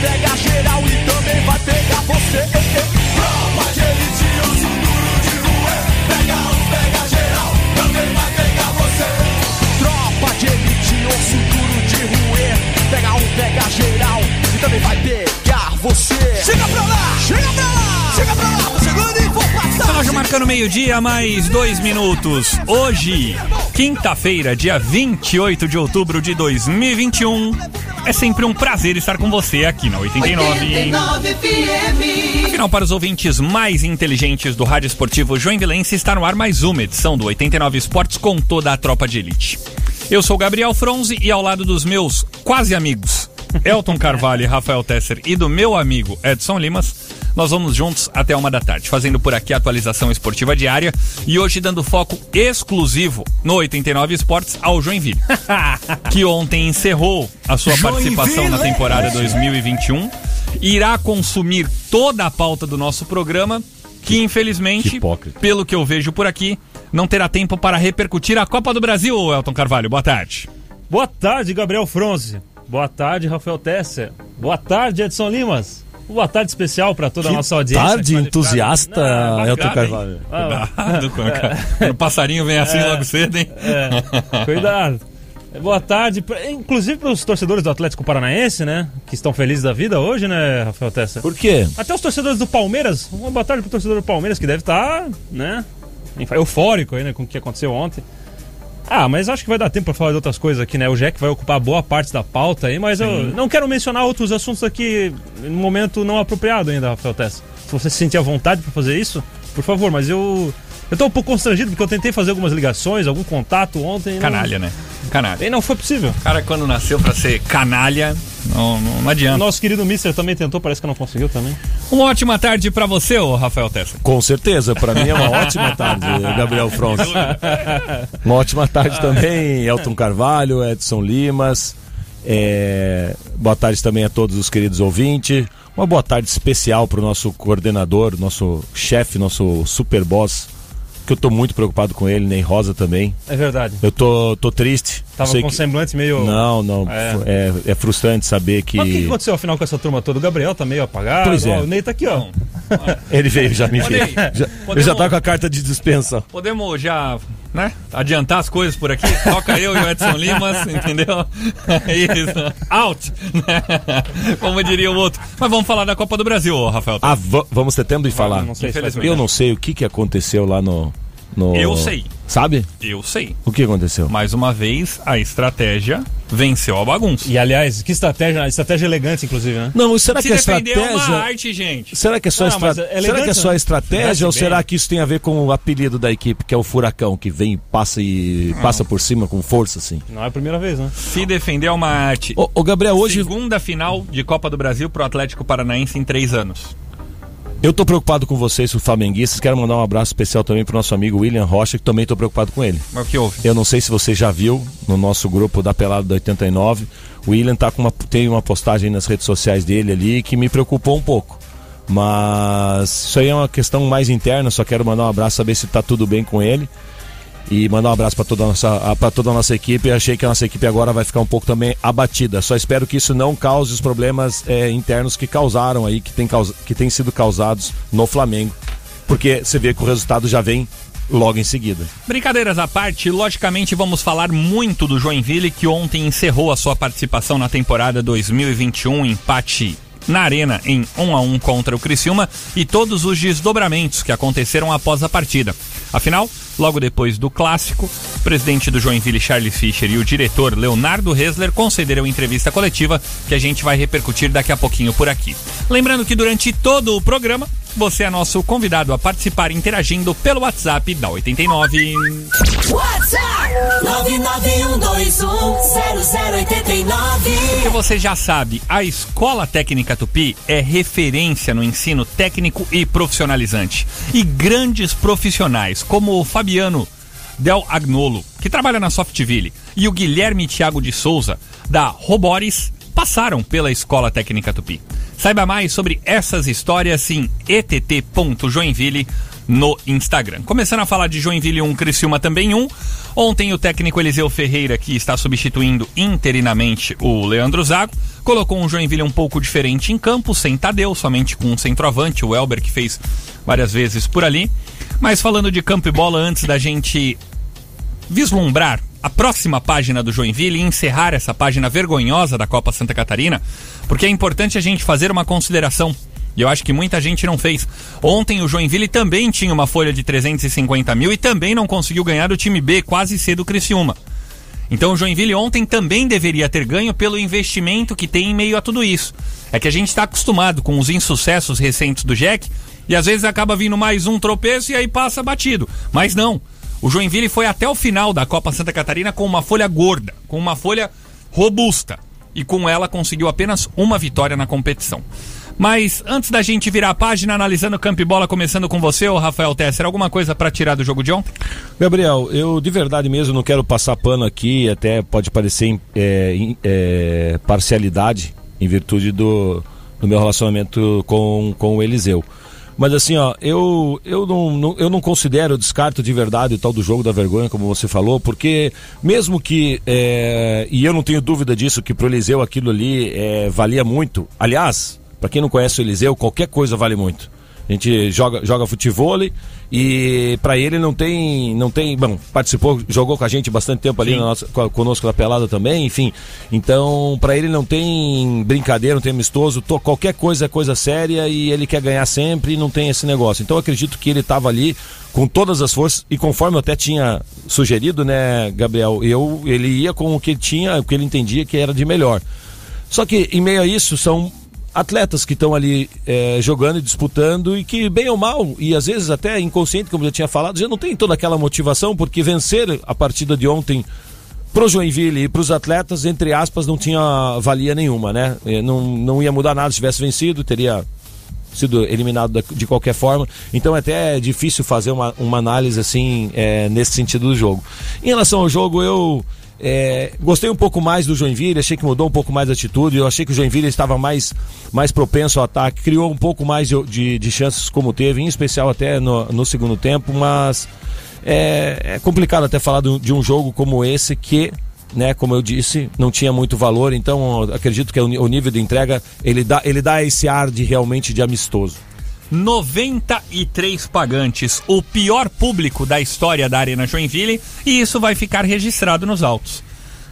Pega geral e também vai pegar você. Tropa de elite, osso duro de ruê. Pega um, pega geral, também vai pegar você. Tropa de elite, osso duro de ruê. Pega um, pega geral e também vai pegar você. Chega pra lá, chega pra lá, chega pra lá, tô e vou passar. Relógio marcando meio-dia, mais dois minutos. Hoje, quinta-feira, dia 28 de outubro de 2021. É sempre um prazer estar com você aqui na 89. Afinal, para os ouvintes mais inteligentes do Rádio Esportivo Joinvilense, está no ar mais uma edição do 89 Esportes com toda a tropa de elite. Eu sou Gabriel Fronze e ao lado dos meus quase amigos, Elton Carvalho e Rafael Tesser, e do meu amigo Edson Limas, nós vamos juntos até uma da tarde, fazendo por aqui a atualização esportiva diária e hoje dando foco exclusivo no 89 Esportes ao Joinville, que ontem encerrou a sua participação na temporada 2021, irá consumir toda a pauta do nosso programa, que infelizmente, que pelo que eu vejo por aqui, não terá tempo para repercutir a Copa do Brasil, Elton Carvalho. Boa tarde. Boa tarde, Gabriel Fronze. Boa tarde, Rafael Tesser. Boa tarde, Edson Limas. Boa tarde especial para toda a nossa audiência. tarde, entusiasta, Ah, bacana, Elton? Carvalho. Ah, Cuidado, com a- quando o passarinho vem assim logo cedo, hein? é, cuidado. Boa tarde, inclusive para os torcedores do Atlético Paranaense, né? Que estão felizes da vida hoje, né, Rafael Tesser? Por quê? Até os torcedores do Palmeiras. Uma boa tarde pro torcedor do Palmeiras, que deve estar, né? Eufórico aí, né? Com o que aconteceu ontem. Ah, mas acho que vai dar tempo pra falar de outras coisas aqui, né? O Jack vai ocupar boa parte da pauta aí, mas eu não quero mencionar outros assuntos aqui no momento não apropriado ainda, Rafael Tessa. Se você se sentir à vontade pra fazer isso, por favor, mas eu. Eu tô um pouco constrangido porque eu tentei fazer algumas ligações, algum contato ontem. e não- Canalha, né? Canalha. E não foi possível. O cara, quando nasceu pra ser canalha, não, não, não adianta. nosso querido Mister também tentou, parece que não conseguiu também. Uma ótima tarde pra você, ô Rafael Tessa. Com certeza, para mim é uma ótima tarde, Gabriel Fronte. Uma ótima tarde também, Elton Carvalho, Edson Limas. É, Boa tarde também a todos os queridos ouvintes. Uma boa tarde especial para o nosso coordenador, nosso chefe, nosso super boss, que eu tô muito preocupado com ele, nem Rosa também. É verdade. Eu tô, tô triste. Tava com que- semblante meio. Não, não. É. É, é frustrante saber que. Mas o que aconteceu afinal com essa turma toda? O Gabriel tá meio apagado. Pois é. ó, o Ney tá aqui, ó. Ele veio já me ver. aí, Já, podemos- ele já tá com a carta de dispensa. Podemos já, né, adiantar as coisas por aqui? Toca eu e o Edson Limas, entendeu? É Isso. Out! Como diria o outro. Mas vamos falar da Copa do Brasil, Rafael. Ah, va- vamos ter tempo de falar. Não sei. Eu não sei o que, que aconteceu lá no, no- Eu sei. Sabe? Eu sei. O que aconteceu? Mais uma vez, a estratégia venceu a bagunça. E aliás, que estratégia, estratégia elegante, inclusive, né? Não, será Se que a defender é uma estratégia. arte, gente. Será que é só, Não, estra... é será que é só né? estratégia ou bem. será que isso tem a ver com o apelido da equipe, que é o Furacão, que vem, passa e passa por cima com força, assim? Não é a primeira vez, né? Se defender é uma arte. Ô, ô, Gabriel, hoje Segunda final de Copa do Brasil pro Atlético Paranaense em três anos. Eu tô preocupado com vocês, os flamenguistas. Quero mandar um abraço especial também pro nosso amigo William Rocha, que também tô preocupado com ele. Mas o que houve? Eu não sei se você já viu no nosso grupo da Pelada da 89. O William tá com uma, tem uma postagem nas redes sociais dele ali que me preocupou um pouco. Mas isso aí é uma questão mais interna, só quero mandar um abraço, saber se tá tudo bem com ele. E mandar um abraço para toda, a nossa- pra toda a nossa equipe. Achei que a nossa equipe agora vai ficar um pouco também abatida. Só espero que isso não cause os problemas é, internos que causaram aí, que tem, causa, que tem sido causados no Flamengo. Porque você vê que o resultado já vem logo em seguida. Brincadeiras à parte, logicamente vamos falar muito do Joinville que ontem encerrou a sua participação na temporada 2021, empate na arena em 1 a 1 contra o Criciúma e todos os desdobramentos que aconteceram após a partida. Afinal, logo depois do clássico, o presidente do Joinville, Charles Fischer, e o diretor Leonardo Hesler concederam entrevista coletiva que a gente vai repercutir daqui a pouquinho por aqui. Lembrando que durante todo o programa você é nosso convidado a participar interagindo pelo WhatsApp da 89. WhatsApp 991210089. Porque você já sabe, a Escola Técnica Tupi é referência no ensino técnico e profissionalizante. E grandes profissionais, como o Fabiano Del Agnolo, que trabalha na Softville, e o Guilherme Thiago de Souza, da Robores, passaram pela Escola Técnica Tupi. Saiba mais sobre essas histórias em ett.joinville no Instagram. Começando a falar de Joinville 1, Criciúma também 1. Ontem o técnico Eliseu Ferreira, que está substituindo interinamente o Leandro Zago, colocou um Joinville um pouco diferente em campo, sem Tadeu, somente com um centroavante, o Elber, que fez várias vezes por ali. Mas falando de campo e bola, antes da gente vislumbrar a próxima página do Joinville e encerrar essa página vergonhosa da Copa Santa Catarina, porque é importante a gente fazer uma consideração. E eu acho que muita gente não fez. Ontem o Joinville também tinha uma folha de 350 mil e também não conseguiu ganhar do time B quase cedo o Criciúma. Então o Joinville ontem também deveria ter ganho pelo investimento que tem em meio a tudo isso. É que a gente está acostumado com os insucessos recentes do Jack e às vezes acaba vindo mais um tropeço e aí passa batido. Mas não. O Joinville foi até o final da Copa Santa Catarina com uma folha gorda, com uma folha robusta. E com ela conseguiu apenas uma vitória na competição. Mas antes da gente virar a página analisando campo e bola, começando com você, Rafael Tesser, alguma coisa para tirar do jogo de ontem? Gabriel, eu de verdade mesmo não quero passar pano aqui, até pode parecer é, é, parcialidade em virtude do, do meu relacionamento com, com o Eliseu. Mas assim, ó, eu, eu, não, não- eu não considero, descarto de verdade o tal do jogo da vergonha, como você falou, porque mesmo que, é, e eu não tenho dúvida disso, que pro Eliseu aquilo ali é, valia muito. Aliás, para quem não conhece o Eliseu, qualquer coisa vale muito. A gente joga, joga futebol e para ele não tem, não tem, bom, participou, jogou com a gente bastante tempo ali na nossa, co- conosco na pelada também, enfim. Então, para ele não tem brincadeira, não tem amistoso, to- qualquer coisa é coisa séria e ele quer ganhar sempre e não tem esse negócio. Então, eu acredito que ele estava ali com todas as forças e conforme eu até tinha sugerido, né, Gabriel, eu ele ia com o que ele tinha, o que ele entendia que era de melhor. Só que em meio a isso são atletas que estão ali eh, jogando e disputando e que, bem ou mal, e às vezes até inconsciente, como eu já tinha falado, já não tem toda aquela motivação, porque vencer a partida de ontem pro Joinville e pros atletas, entre aspas, não tinha valia nenhuma, né? Eh, Não, não ia mudar nada se tivesse vencido, teria sido eliminado de qualquer forma. Então é até difícil fazer uma, uma análise assim eh, nesse sentido do jogo. Em relação ao jogo, eu eh, gostei um pouco mais do Joinville, achei que mudou um pouco mais a atitude, eu achei que o Joinville estava mais, mais propenso ao ataque, criou um pouco mais de, de, de chances como teve, em especial até no, no segundo tempo, mas é, é complicado até falar do- de um jogo como esse que né, como eu disse, não tinha muito valor, então acredito que ni- o nível de entrega ele dá, ele dá esse ar de realmente de amistoso. 93 pagantes, o pior público da história da Arena Joinville, e isso vai ficar registrado nos autos.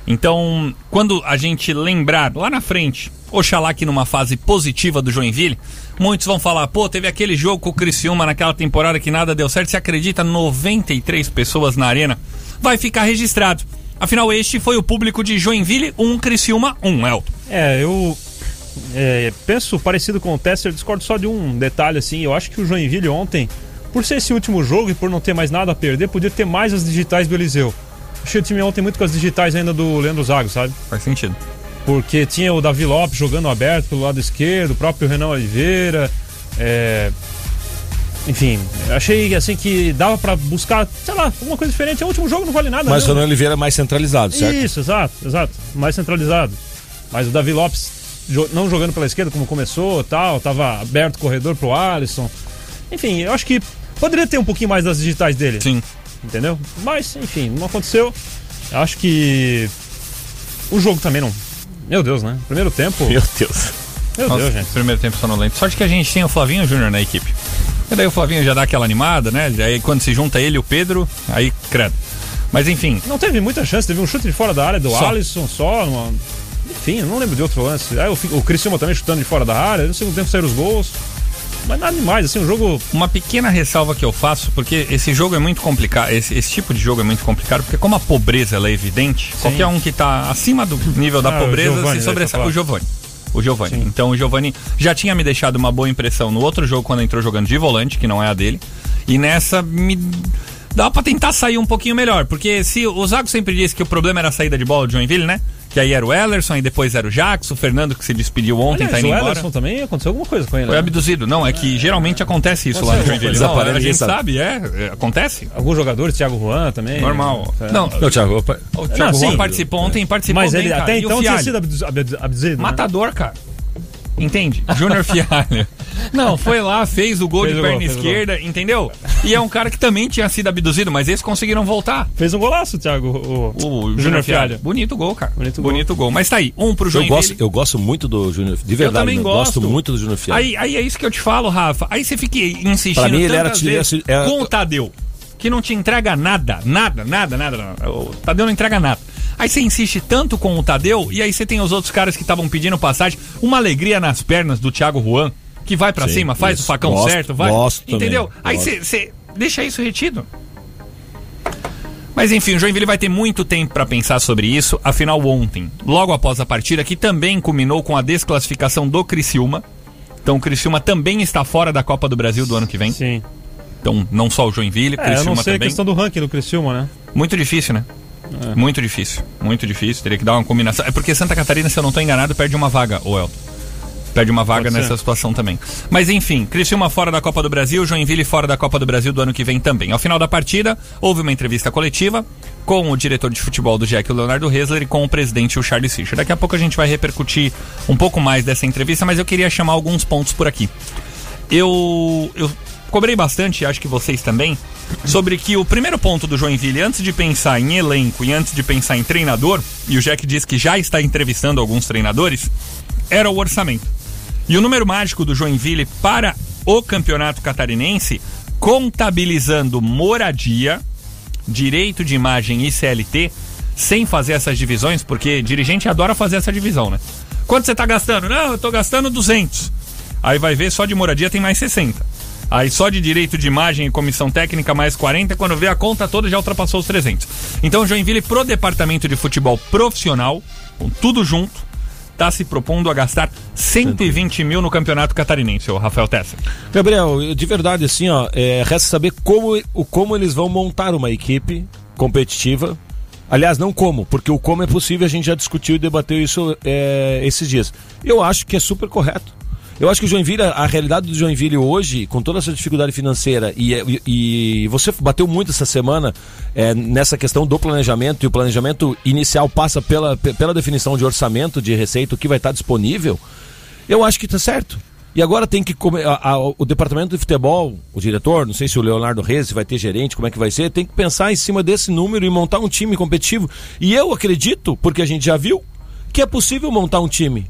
Então, quando a gente lembrar lá na frente, oxalá que numa fase positiva do Joinville, muitos vão falar, pô, teve aquele jogo com o Criciúma naquela temporada que nada deu certo, você acredita 93 pessoas na arena? Vai ficar registrado. Afinal, este foi o público de Joinville 1, Criciúma 1, Elton. É, eu é, penso parecido com o Tesser, discordo só de um detalhe assim. Eu acho que o Joinville ontem, por ser esse último jogo e por não ter mais nada a perder, podia ter mais as digitais do Eliseu. Achei o time ontem muito com as digitais ainda do Leandro Zago, sabe? Faz sentido. Porque tinha o Davi Lopes jogando aberto pelo lado esquerdo, o próprio Renan Oliveira. é, Enfim, achei assim que dava pra buscar, sei lá, alguma coisa diferente. É o último jogo, não vale nada. Mas o. Renan Oliveira é mais centralizado, certo? Isso, exato, exato. Mais centralizado. Mas o Davi Lopes não jogando pela esquerda como começou, tal, tava aberto o corredor pro Alisson. Enfim, eu acho que poderia ter um pouquinho mais das digitais dele, Sim. entendeu? Mas, enfim, não aconteceu. Eu acho que o jogo também não. Meu Deus, né? Primeiro tempo. Meu Deus. Meu Nossa, Deus, gente. Primeiro tempo sonolento. Sorte que a gente tem o Flavinho Júnior na equipe. E daí o Flavinho já dá aquela animada, né? Aí quando se junta ele e o Pedro, aí credo. Mas enfim, Não teve muita chance, teve um chute de fora da área do Só. Alisson só. Uma... Enfim, eu não lembro de outro lance. Aí o, o Criciúma também chutando de fora da área. No segundo tempo saíram os gols. Mas nada demais, assim, um jogo uma pequena ressalva que eu faço, porque esse jogo é muito complicado, esse, esse tipo de jogo é muito complicado, porque como a pobreza ela é evidente, qualquer um que tá acima do nível da Ah, pobreza Giovani, se sobressai. O Giovanni. O Giovani. Então o Giovani já tinha me deixado uma boa impressão no outro jogo quando entrou jogando de volante, que não é a dele. E nessa me dá pra tentar sair um pouquinho melhor, porque se o Zago sempre disse que o problema era a saída de bola de Joinville, né? Que aí era o Ellerson, e depois era o Jackson, o Fernando que se despediu ontem, Aliás, tá indo o embora. Ederson também aconteceu alguma coisa com ele. Foi né? abduzido. Não, é que geralmente acontece isso lá no Joinville. Não, a gente sabe. sabe, é, é, acontece. Alguns jogadores, Thiago Juan também. Normal. É. Não, Não, Thiago, opa, o Thiago Não, Juan sim. participou ontem, participou Mas bem, ele cara. até o então tinha sido abdu- abdu- abduzido. né? Matador, cara. Entende? Júnior Fialho. Não, foi lá, fez o gol Fez de o perna o gol. esquerda, entendeu? E é um cara que também tinha sido abduzido, mas eles conseguiram voltar. Fez um golaço, Thiago. O, O Júnior Júnior Fialho. Bonito gol, cara. Bonito Bonito, gol. gol. Mas tá aí, um pro eu Joinville. gosto, eu gosto muito do Júnior. De verdade, eu também né? gosto. muito do Júnior Fialho. Aí, aí é isso que eu te falo, Rafa. Aí você fica insistindo Pra mim, ele era vezes é- com o Tadeu, que não te entrega nada, nada, nada, nada. nada. O Tadeu não entrega nada. Aí você insiste tanto com o Tadeu, e aí você tem os outros caras que estavam pedindo passagem. Uma alegria nas pernas do Thiago Juan, que vai pra Sim, cima, faz isso. o facão Gosto, certo, vai. gosto também, Entendeu? Aí você deixa isso retido. Mas enfim, o Joinville vai ter muito tempo para pensar sobre isso. Afinal, ontem, logo após a partida, que também culminou com a desclassificação do Criciúma. Então o Criciúma também está fora da Copa do Brasil do ano que vem. Sim. Então, não só o Joinville, É, eu Criciúma não sei a questão do ranking do Criciúma, né? Muito difícil, né? É. Muito difícil. Muito difícil. Teria que dar uma combinação. É porque Santa Catarina, se eu não estou enganado, perde uma vaga, o Elton. Perde uma vaga Pode nessa ser. situação também. Mas enfim, Criciúma fora da Copa do Brasil, Joinville fora da Copa do Brasil do ano que vem também. Ao final da partida, houve uma entrevista coletiva com o diretor de futebol do Jack, o Leonardo Hesler, e com o presidente, o Charles Fischer. Daqui a pouco a gente vai repercutir um pouco mais dessa entrevista, mas eu queria chamar alguns pontos por aqui. Eu, eu cobrei bastante, acho que vocês também, sobre que o primeiro ponto do Joinville, antes de pensar em elenco e antes de pensar em treinador, e o Jack diz que já está entrevistando alguns treinadores, era o orçamento. E o número mágico do Joinville para o campeonato catarinense, contabilizando moradia, direito de imagem e CLT, sem fazer essas divisões, porque dirigente adora fazer essa divisão, né? Quanto você está gastando? Não, eu estou gastando 200. Aí vai ver, só de moradia tem mais 60. Aí só de direito de imagem e comissão técnica mais 40, quando vê a conta toda já ultrapassou os 300. Então Joinville pro departamento de futebol profissional, com tudo junto, está se propondo a gastar 120 mil no campeonato catarinense, o Rafael Tessa. Gabriel, de verdade, assim, ó, é, resta saber como, como eles vão montar uma equipe competitiva. Aliás, não como, porque o como é possível, a gente já discutiu e debateu isso é, esses dias. Eu acho que é super correto. Eu acho que o Joinville, a realidade do Joinville hoje, com toda essa dificuldade financeira, e, e- e você bateu muito essa semana é, nessa questão do planejamento, e o planejamento inicial passa pela, pe- pela definição de orçamento, de receita, o que vai estar disponível, eu acho que está certo. E agora tem que. a- a- o departamento de futebol, o diretor, não sei se o Leonardo Reis vai ter gerente, como é que vai ser, tem que pensar em cima desse número e montar um time competitivo. E eu acredito, porque a gente já viu, que é possível montar um time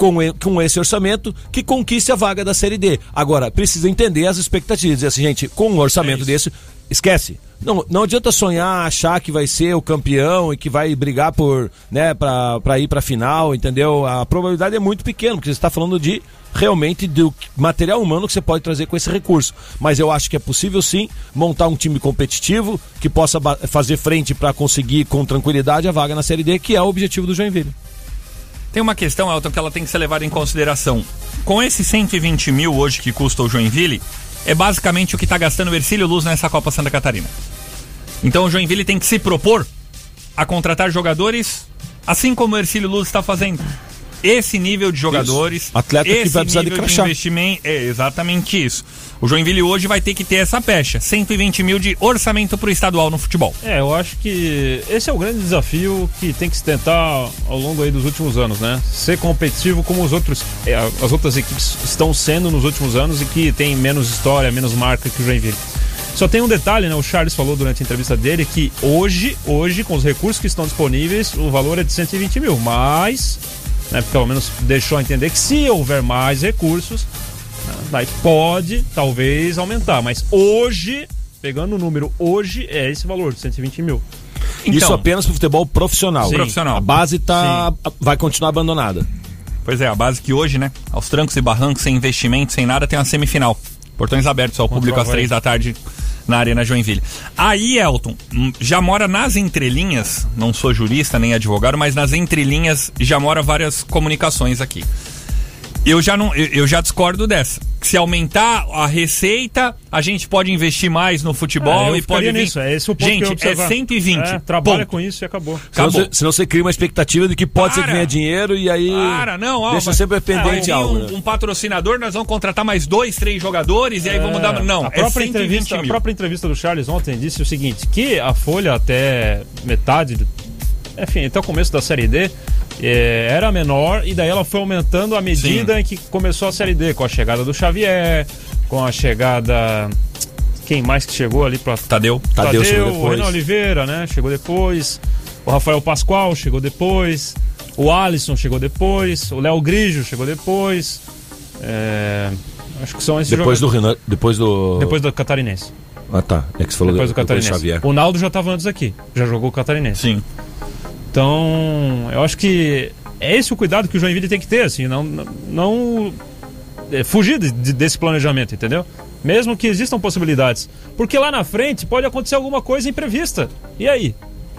com, com esse orçamento que conquiste a vaga da Série D. Agora, precisa entender as expectativas. Dizer assim, gente, com um orçamento desse, esquece. Não, não adianta sonhar, achar que vai ser o campeão e que vai brigar por, né, pra, pra ir pra final, entendeu? A probabilidade é muito pequena, porque você está falando de realmente do material humano que você pode trazer com esse recurso. Mas eu acho que é possível sim montar um time competitivo que possa fazer frente para conseguir com tranquilidade a vaga na Série D, que é o objetivo do Joinville. Tem uma questão, Elton, que ela tem que ser levada em consideração. Com esses 120 mil hoje que custa o Joinville, é basicamente o que está gastando o Ercílio Luz nessa Copa Santa Catarina. Então o Joinville tem que se propor a contratar jogadores assim como o Ercílio Luz está fazendo. Esse nível de jogadores, Atleta que esse vai precisar de nível crachá. investimento, é exatamente isso. O Joinville hoje vai ter que ter essa pecha, 120 mil de orçamento para o estadual no futebol. É, eu acho que esse é o grande desafio que tem que se tentar ao longo aí dos últimos anos, né? Ser competitivo como os outros, é, as outras equipes estão sendo nos últimos anos e que tem menos história, menos marca que o Joinville. Só tem um detalhe, né? O Charles falou durante a entrevista dele que hoje, hoje, com os recursos que estão disponíveis, o valor é de 120 mil, mas, né, pelo menos deixou a entender que se houver mais recursos, daí pode, talvez, aumentar. Mas hoje, pegando o número hoje, é esse valor de 120 mil. Isso Então, apenas pro futebol profissional. Sim. Profissional. A base tá, vai continuar abandonada. Pois é, a base que hoje, né, aos trancos e barrancos, sem investimento, sem nada, tem uma semifinal. Portões abertos ao público às três da tarde na Arena Joinville. Aí, Elton, hum, já mora nas entrelinhas, não sou jurista nem advogado, mas nas entrelinhas já mora várias comunicações aqui. Eu já não, eu, já discordo dessa. Se aumentar a receita, a gente pode investir mais no futebol É, eu e pode vir. nisso, é esse o ponto que eu gente, é observar. 120. É, trabalha ponto. com isso e acabou. Senão Acabou. você, senão você cria uma expectativa de que pode ser que Para. venha dinheiro e aí Para, não, ó, deixa sempre pendente vir algo. um, né? um patrocinador, nós vamos contratar mais dois, três jogadores e aí vamos dar. Não, a é própria 120 entrevista, mil. a própria entrevista do Charles ontem disse o seguinte, que a folha até metade, do, enfim, até o começo da série D eh, era menor e daí ela foi aumentando à medida em que começou a série D, com a chegada do Xavier, com a chegada quem mais que chegou ali para Tadeu. Tadeu chegou o depois. Renan Oliveira, né? Chegou depois. O Rafael Pascoal chegou depois. O Alisson chegou depois. O Léo Grigio chegou depois. É, Acho que são esses Depois do jogadores. Renan, depois do Depois do Catarinense. Ah, tá. É que você falou Depois do Catarinense. Xavier. O Naldo já estava antes aqui. Já jogou o Catarinense. Sim. Então, eu acho que é esse o cuidado que o Joinville tem que ter, assim, não, não, é, fugir de- de- desse planejamento, entendeu? Mesmo que existam possibilidades. Porque lá na frente pode acontecer alguma coisa imprevista. E aí?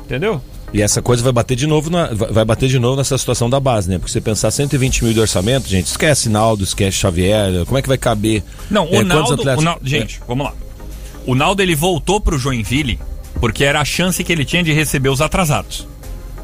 Entendeu? E essa coisa vai bater de novo na, vai bater de novo nessa situação da base, né? Porque você pensar 120 mil de orçamento, gente, esquece Naldo, esquece Xavier, como é que vai caber? Não, o É, quantos Naldo, atletas- o Naldo- Gente, vamos lá. O Naldo ele voltou pro Joinville porque era a chance que ele tinha de receber os atrasados.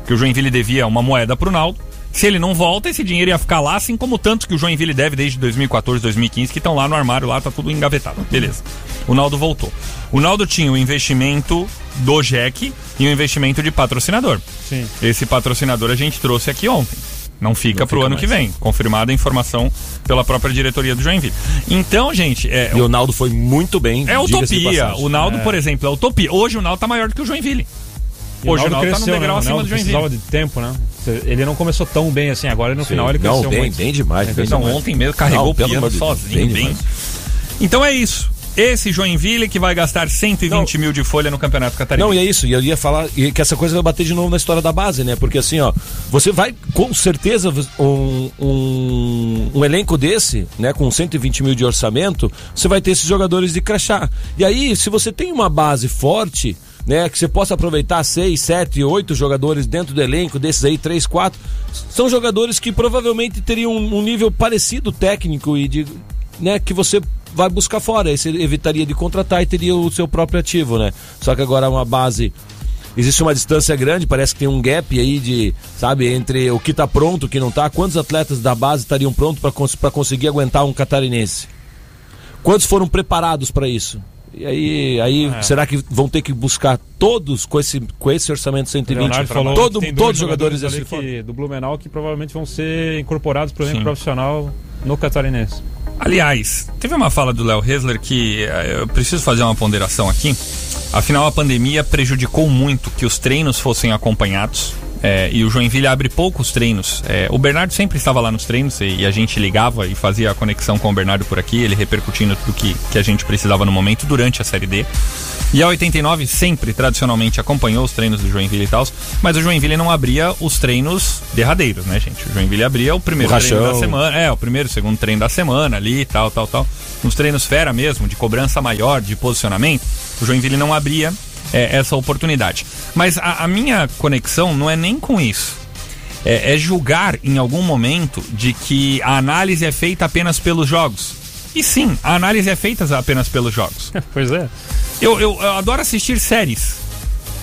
Que o Joinville devia uma moeda pro Naldo. Se ele não volta, esse dinheiro ia ficar lá, assim como tanto que o Joinville deve desde 2014, 2015, que estão lá no armário, lá tá tudo engavetado. Beleza. O Naldo voltou. O Naldo tinha o investimento do JEC e o investimento de patrocinador. Sim. Esse patrocinador a gente trouxe aqui ontem. Não fica Não pro fica ano mais. que vem. Confirmada a informação pela própria diretoria do Joinville. Então, gente, é, E o Naldo foi muito bem. é utopia. O Naldo, por exemplo, é utopia. Hoje o Naldo tá maior do que o Joinville. E Hoje o Naldo Naldo tá no cresceu, degrau né? O acima do Joinville. precisava de tempo, né? Ele não começou tão bem assim agora no Sim. final ele Não, cresceu bem, muito. bem demais. bem Então, demais. ontem mesmo carregou Não, o pelo piano sozinho, bem bem. Então é isso. Esse Joinville que vai gastar 120 mil de folha no Campeonato Não, Catarinense. e é isso, e eu ia falar que essa coisa vai bater de novo na história da base, né? Porque assim, ó, você vai, com certeza, um, um, um elenco desse, né, com 120 mil de orçamento, você vai ter esses jogadores de crachá. E aí, se você tem uma base forte, né, que você possa aproveitar seis, sete, oito jogadores dentro do elenco, desses aí, três, quatro, são jogadores que provavelmente teriam um, nível parecido técnico e de, né, que você vai buscar fora. Aí você evitaria de contratar e teria o seu próprio ativo, né? Só que agora é uma base existe uma distância grande, parece que tem um gap aí de, sabe, entre o que tá pronto, o que não tá. Quantos atletas da base estariam prontos para cons conseguir aguentar um catarinense? Quantos foram preparados para isso? E aí, aí será que vão ter que buscar todos com esse, com esse orçamento O 120? Leonardo falou Todo, todos os jogadores ali desse que, do Blumenau que provavelmente vão ser incorporados para o elenco profissional no Catarinense. Aliás, teve uma fala do Léo Hesler que eh, eu preciso fazer uma ponderação aqui. Afinal, a pandemia prejudicou muito que os treinos fossem acompanhados. Eh, e o Joinville abre poucos treinos. Eh, o Bernardo sempre estava lá nos treinos e, e a gente ligava e fazia a conexão com o Bernardo por aqui, ele repercutindo tudo que, que a gente precisava no momento durante a Série D. E a 89 sempre, tradicionalmente, acompanhou os treinos do Joinville e tal, mas o Joinville não abria os treinos derradeiros, né, gente? O Joinville abria o primeiro O treino da semana, é, o primeiro, segundo treino da semana ali, tal, tal, tal. Nos treinos fera mesmo, de cobrança maior, de posicionamento, o Joinville não abria é, essa oportunidade. Mas a, a minha conexão não é nem com isso. É, é julgar em algum momento de que a análise é feita apenas pelos jogos. E sim, a análise é feita apenas pelos jogos. pois é. Eu, eu, eu adoro assistir séries.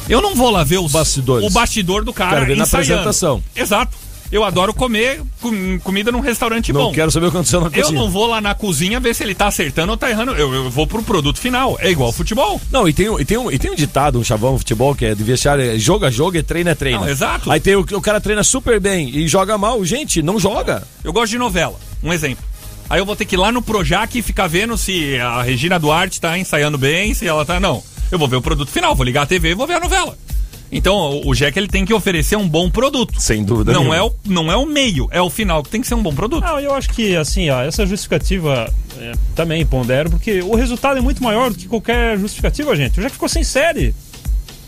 Eu não vou lá ver os, Bastidores. o bastidor do cara Quero ver na ensaiando. apresentação. Exato. Eu adoro comer com- comida num restaurante Não bom. quero saber o que aconteceu na Eu cozinha. não vou lá na cozinha ver se ele tá acertando ou tá errando. Eu, eu vou pro produto final. É igual futebol. Não, e tem, um- e, tem um, e tem um ditado, um chavão no futebol, que é de vestiário, é jogo a jogo e treino é treino. Não, exato. Aí tem o, o cara treina super bem e joga mal. Gente, não joga. Eu gosto de novela. Um exemplo. Aí eu vou ter que ir lá no Projac e ficar vendo se a Regina Duarte tá ensaiando bem, se ela tá. Não. Eu vou ver o produto final, vou ligar a TV e vou ver a novela. Então, o, Jack ele tem que oferecer um bom produto. Sem dúvida Não nenhuma. é, o, não é o meio, é o final que tem que ser um bom produto. Não, eu acho que, assim, ó, essa justificativa é, também pondero, porque o resultado é muito maior do que qualquer justificativa, gente. O Jack ficou sem série.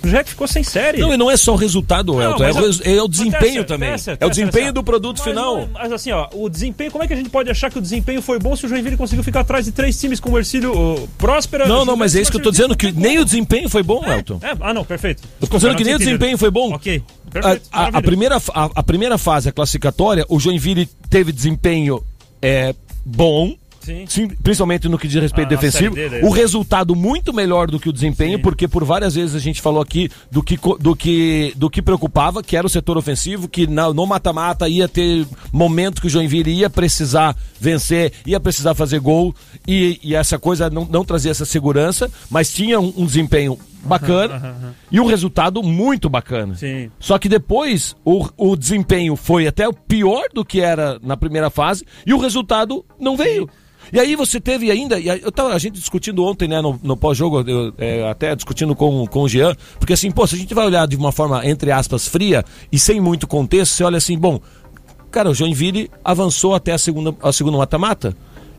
O Jack ficou sem série. Não, e não é só o resultado, Elton, é, o, res- é o desempenho Tessa, também. Tessa, é o desempenho do produto Mas final. não- Mas assim, ó, o desempenho, como é que a gente pode achar que o desempenho foi bom se o Joinville conseguiu ficar atrás de três times com o Ercílio o Próspera? Não, não, mas é isso que eu tô dizendo, que não nem o desempenho foi bom, Elton. É, ah, não, perfeito. Eu tô dizendo que nem o desempenho foi bom. Ok, A, perfeito. a- a maravilha. primeira, a, a primeira fase, a classificatória, o Joinville teve desempenho é, bom. Sim. sim, principalmente no que diz respeito Ah, defensivo, o resultado muito melhor do que o desempenho, Sim. porque por várias vezes a gente falou aqui do que, do que, do que preocupava, que era o setor ofensivo, que na- no mata-mata ia ter momento que o Joinville ia precisar vencer, ia precisar fazer gol, e, e essa coisa não, não trazia essa segurança, mas tinha um, um desempenho bacana e um resultado muito bacana. Sim. Só que depois o, o desempenho foi até o pior do que era na primeira fase e o resultado não veio. E aí você teve ainda, eu tava a gente discutindo ontem, né, no, no pós-jogo, é, até discutindo com, com o Jean, porque assim, pô, se a gente vai olhar de uma forma, entre aspas, fria e sem muito contexto, você olha assim, bom, cara, o Joinville avançou até a segunda, a segunda mata-mata.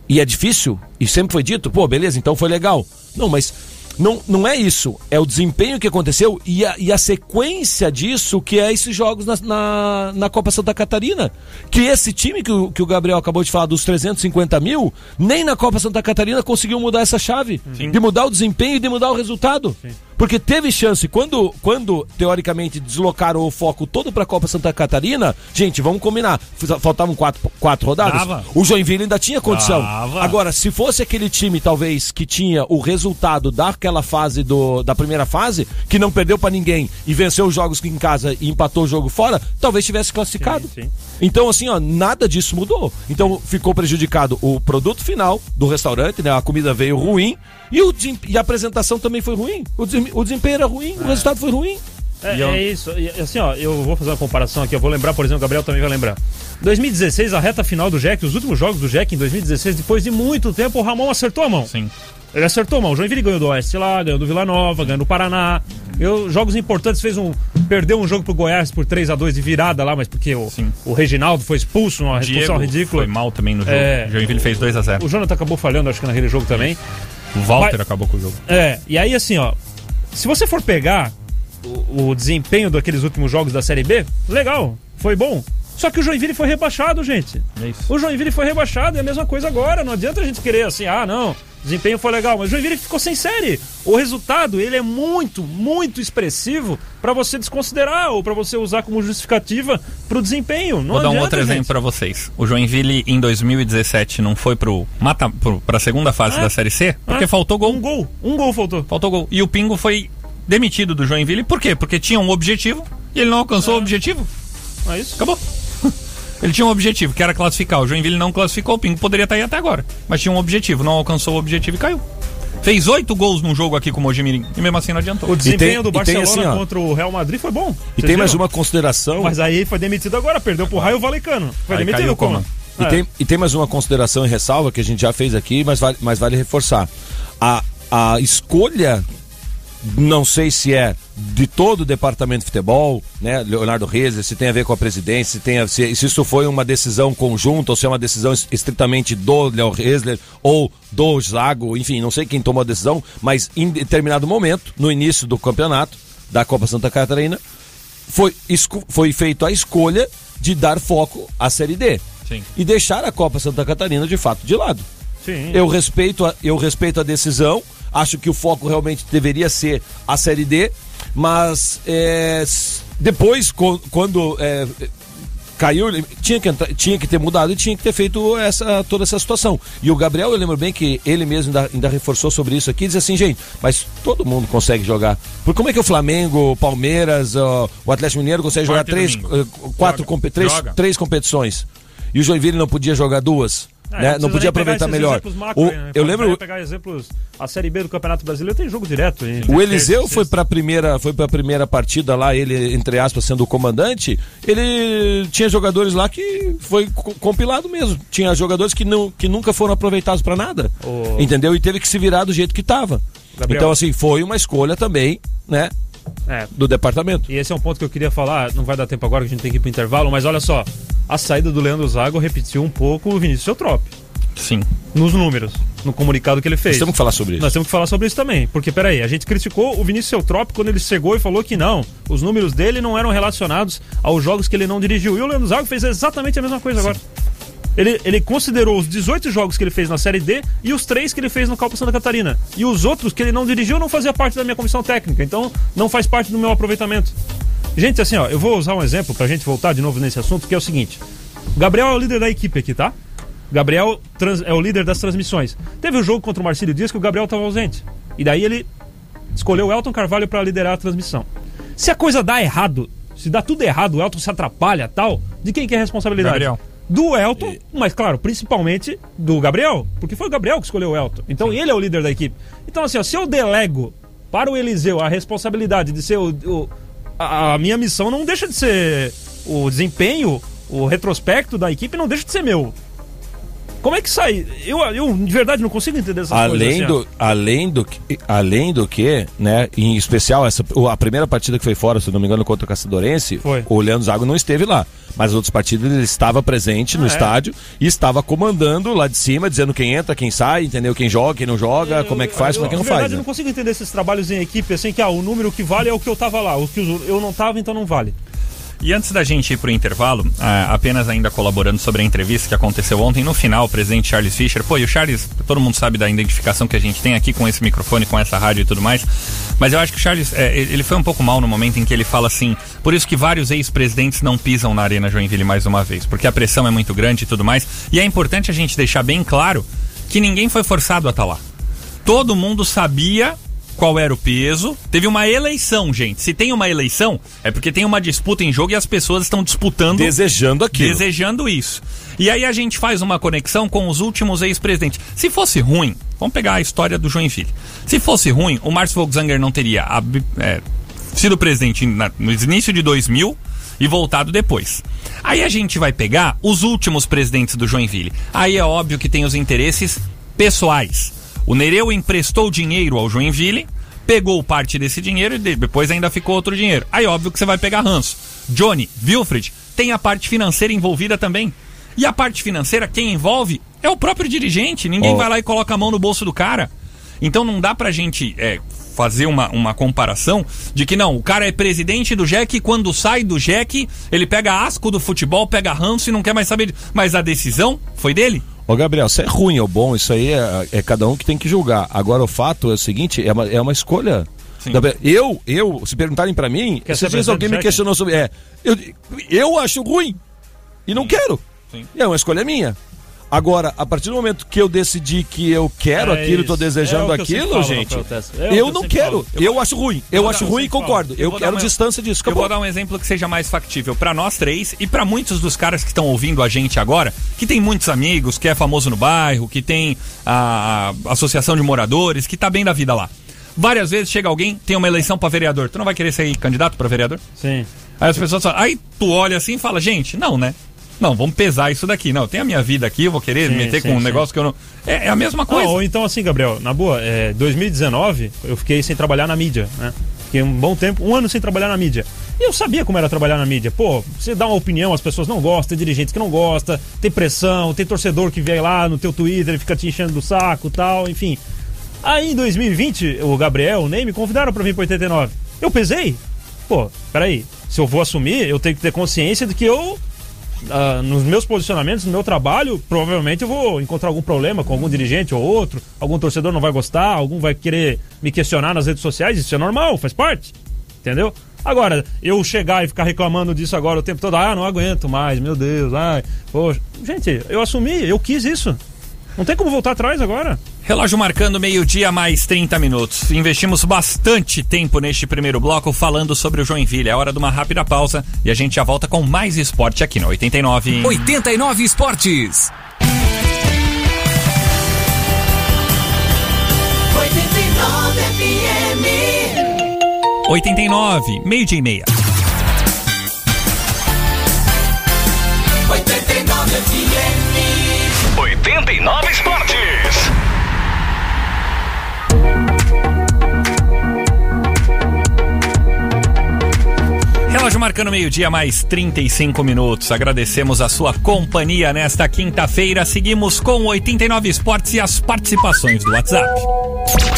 E é difícil, e sempre foi dito, pô, beleza, então foi legal. Não, mas não, não é isso. É o desempenho que aconteceu e a, e a sequência disso que é esses jogos na, na, na Copa Santa Catarina. Que esse time que o, que o Gabriel acabou de falar dos 350 mil, nem na Copa Santa Catarina conseguiu mudar essa chave. De mudar o desempenho e de mudar o resultado. Porque teve chance, quando, quando teoricamente deslocaram o foco todo pra Copa Santa Catarina, gente, vamos combinar. Faltavam quatro, quatro rodadas. Dava. O Joinville ainda tinha condição. Dava. Agora, se fosse aquele time, talvez, que tinha o resultado daquela fase do, da primeira fase, que não perdeu pra ninguém e venceu os jogos em casa e empatou o jogo fora, talvez tivesse classificado. Sim, sim. Então, assim, ó, nada disso mudou. Então, ficou prejudicado o produto final do restaurante, né? A comida veio ruim e, o, e a apresentação também foi ruim. O, desem- o desempenho era ruim, o resultado foi ruim. É, E eu- é isso. E, assim, ó, eu vou fazer uma comparação aqui. Eu vou lembrar, por exemplo, o Gabriel também vai lembrar. 2016, a reta final do Jack, os últimos jogos do Jack em 2016, depois de muito tempo, o Ramon acertou a mão. Sim. Ele acertou a mão. O Joinville ganhou do Oeste lá, ganhou do Vila Nova, ganhou do Paraná. Eu, jogos importantes, fez um. Perdeu um jogo pro Goiás por 3 a 2 de virada lá, mas porque o, Sim. o Reginaldo foi expulso, uma expulsão ridícula. foi mal também no jogo. É. Joinville fez 2 a 0 O Jonathan acabou falhando, acho que naquele jogo também. O Walter Vai- acabou com o jogo. É, e aí assim, ó. Se você for pegar o, o desempenho daqueles últimos jogos da Série B, legal, foi bom. Só que o Joinville foi rebaixado, gente. É isso. O Joinville foi rebaixado, é a mesma coisa agora. Não adianta a gente querer assim, ah, não, desempenho foi legal, mas o Joinville ficou sem série. O resultado, ele é muito, muito expressivo pra você desconsiderar ou pra você usar como justificativa pro desempenho. Não Vou dar um adianta, outro gente. exemplo pra vocês. O Joinville em 2017 não foi pro mata pro, pra segunda fase Ah. da Série C porque Ah, faltou gol. Um gol, um gol faltou. Faltou gol. E o Pingo foi demitido do Joinville. Por quê? Porque tinha um objetivo e ele não alcançou o objetivo. Não é isso? Acabou. Ele tinha um objetivo, que era classificar. O Joinville não classificou, o Pingo poderia estar aí até agora. Mas tinha um objetivo, não alcançou o objetivo e caiu. Fez oito gols num jogo aqui com o Mojimirim e mesmo assim não adiantou. O desempenho tem- do Barcelona assim, ó, contra o Real Madrid foi bom. E tem mais viram? uma consideração. Mas aí foi demitido agora, perdeu pro Raio Valecano. Foi Aí demitido como? E, É. tem, e tem mais uma consideração e ressalva que a gente já fez aqui, mas vale, mas vale reforçar. A, a escolha, não sei se é de todo o departamento de futebol, né, Leonardo Reis, se tem a ver com a presidência, se, tem a- se, se isso foi uma decisão conjunta ou se é uma decisão es- estritamente do Léo Resler ou do Zago, enfim, não sei quem tomou a decisão, mas em determinado momento, no início do campeonato da Copa Santa Catarina, foi, foi feito a escolha de dar foco à Série D Sim. e deixar a Copa Santa Catarina de fato de lado. Sim. Eu respeito a, eu respeito a decisão, acho que o foco realmente deveria ser a Série D, mas é, depois, quando é, caiu, tinha que, entrar- tinha que ter mudado e tinha que ter feito essa, toda essa situação. E o Gabriel, eu lembro bem que ele mesmo ainda, ainda reforçou sobre isso aqui, disse assim, gente, mas todo mundo consegue jogar. Porque como é que o Flamengo, o Palmeiras, ó, o Atlético Mineiro consegue jogar três, domingo. eh, quatro, Joga. três, Joga. três competições? E o Joinville não podia jogar duas? É, né? Não podia aproveitar melhor. macro, O- né? eu lembro, pegar exemplos. A Série B do Campeonato Brasileiro tem jogo direto. hein? o Eliseu foi para primeira, foi para primeira partida lá, ele entre aspas sendo o comandante, ele tinha jogadores lá que foi co- compilado mesmo. Tinha jogadores que não que nunca foram aproveitados para nada. Entendeu? E teve que se virar do jeito que tava. Gabriel. Então assim, foi uma escolha também, né, É, do departamento. E esse é um ponto que eu queria falar, não vai dar tempo agora que a gente tem que ir pro intervalo, mas olha só, a saída do Leandro Zago repetiu um pouco o Vinícius Eutrop, Sim. nos números, no comunicado que ele fez. Nós temos que falar sobre isso. Nós temos que falar sobre isso também, porque peraí, a gente criticou o Vinícius Eutrop quando ele chegou e falou que não, os números dele não eram relacionados aos jogos que ele não dirigiu. E o Leandro Zago fez exatamente a mesma coisa agora. Ele, ele considerou os 18 jogos que ele fez na Série D e os 3 que ele fez no Copa Santa Catarina. E os outros que ele não dirigiu não fazia parte da minha comissão técnica, então não faz parte do meu aproveitamento. Gente, assim, ó, eu vou usar um exemplo pra gente voltar de novo nesse assunto, que é o seguinte. Gabriel é o líder da equipe aqui, tá? Gabriel trans- é o líder das transmissões. Teve o jogo contra o Marcílio Dias que o Gabriel estava ausente. E daí ele escolheu o Elton Carvalho para liderar a transmissão. Se a coisa dá errado, se dá tudo errado, o Elton se atrapalha tal, de quem que é a responsabilidade? Gabriel. Do Elton, mas claro, principalmente do Gabriel, porque foi o Gabriel que escolheu o Elton. Então ele é o líder da equipe. Então, assim, ó, se eu delego para o Eliseu a responsabilidade de ser o. o- a, a minha missão não deixa de ser o desempenho, o retrospecto da equipe não deixa de ser meu. Como é que sai? Eu, eu de verdade não consigo entender essas coisas. Além assim, do, além, do que, além do que, né, em especial, essa, a primeira partida que foi fora, se não me engano, contra o Caçadorense, Foi. o Leandro Zago não esteve lá. Mas as outras partidas ele estava presente no é? estádio e estava comandando lá de cima, dizendo quem entra, quem sai, entendeu? Quem joga, quem não joga, como é que faz, Eu- como é que não de verdade, faz. Eu né? não consigo entender esses trabalhos em equipe, assim, que ah, o número que vale é o que eu tava lá. O que eu não tava, então não vale. E antes da gente ir pro intervalo, ah, apenas ainda colaborando sobre a entrevista que aconteceu ontem, no final, o presidente Charles Fischer, pô, e o Charles, todo mundo sabe da identificação que a gente tem aqui com esse microfone, com essa rádio e tudo mais, mas eu acho que o Charles, é, ele foi um pouco mal no momento em que ele fala assim, por isso que vários ex-presidentes não pisam na Arena Joinville mais uma vez, porque a pressão é muito grande e tudo mais, e é importante a gente deixar bem claro que ninguém foi forçado a estar lá. Todo mundo sabia qual era o peso. Teve uma eleição, gente. Se tem uma eleição, é porque tem uma disputa em jogo e as pessoas estão disputando, Desejando aquilo. desejando isso. E aí a gente faz uma conexão com os últimos ex-presidentes. Se fosse ruim, vamos pegar a história do Joinville. Se fosse ruim, o Márcio Volksanger não teria é, sido presidente na- no início de 2000 e voltado depois. Aí a gente vai pegar os últimos presidentes do Joinville. Aí é óbvio que tem os interesses pessoais. O Nereu emprestou dinheiro ao Joinville, pegou parte desse dinheiro e de- depois ainda ficou outro dinheiro. Aí óbvio que você vai pegar ranço. Johnny, Wilfred, tem a parte financeira envolvida também. E a parte financeira, quem envolve é o próprio dirigente. Ninguém Ó. vai lá e coloca a mão no bolso do cara. Então não dá pra gente é, fazer uma, uma comparação de que não, o cara é presidente do JEC e quando sai do JEC, ele pega asco do futebol, pega ranço e não quer mais saber. de- Mas a decisão foi dele? Ô Gabriel, se é ruim ou bom, isso aí é, é cada um que tem que julgar. Agora o fato é o seguinte, é uma, é uma escolha. Sim. Eu, eu, se perguntarem pra mim, Quer esses ser dias presidente alguém me Jack? questionou sobre. É, eu, eu acho ruim e não quero. Sim. É uma escolha minha. Agora, a partir do momento que eu decidi que eu quero É aquilo, tô isso. desejando É eu aquilo, falo, gente. É eu eu não quero. falo. Eu, acho ruim. Eu, vou acho dar- ruim e concordo. Eu Eu, vou dar quero uma- distância disso. Eu Acabou. vou dar um exemplo que seja mais factível pra nós três e pra muitos dos caras que estão ouvindo a gente agora, que tem muitos amigos, que é famoso no bairro, que tem a, a associação de moradores, que tá bem da vida lá. Várias vezes chega alguém, tem uma eleição pra vereador. Tu não vai querer ser candidato pra vereador? Sim. Aí as pessoas falam, aí tu olha assim e fala, gente, não, né? Não, vamos pesar isso daqui. Não, tem a minha vida aqui, eu vou querer Sim, me meter sim, com um sim. negócio que eu não. É, é a mesma coisa. ou então assim, Gabriel, na boa, é, 2019 eu fiquei sem trabalhar na mídia, né? Fiquei um bom tempo, um ano sem trabalhar na mídia. E eu sabia como era trabalhar na mídia. Pô, você dá uma opinião, as pessoas não gostam, tem dirigentes que não gostam, tem pressão, tem torcedor que vem lá no teu Twitter e fica te enchendo do saco tal, enfim. Aí em 2020, o Gabriel, o Ney, me convidaram pra vir pro 89. Eu pesei. Pô, peraí, se eu vou assumir, eu tenho que ter consciência de que eu ah, nos meus posicionamentos, no meu trabalho, provavelmente eu vou encontrar algum problema com algum dirigente ou outro, algum torcedor não vai gostar, algum vai querer me questionar nas redes sociais, isso é normal, faz parte. Entendeu? Agora, eu chegar e ficar reclamando disso agora o tempo todo, ah, não aguento mais, meu Deus, ai, poxa. Gente, eu assumi, eu quis isso. Não tem como voltar atrás agora. Relógio marcando meio-dia mais 30 minutos. Investimos bastante tempo neste primeiro bloco falando sobre o Joinville. É hora de uma rápida pausa e a gente já volta com mais esporte aqui no 89. 89 Esportes. 89 FM. 89, meio-dia e meia. 89 FM. 89 Relógio marcando meio-dia mais 35 minutos. Agradecemos a sua companhia nesta quinta-feira. Seguimos com o 89 Esportes e as participações do WhatsApp.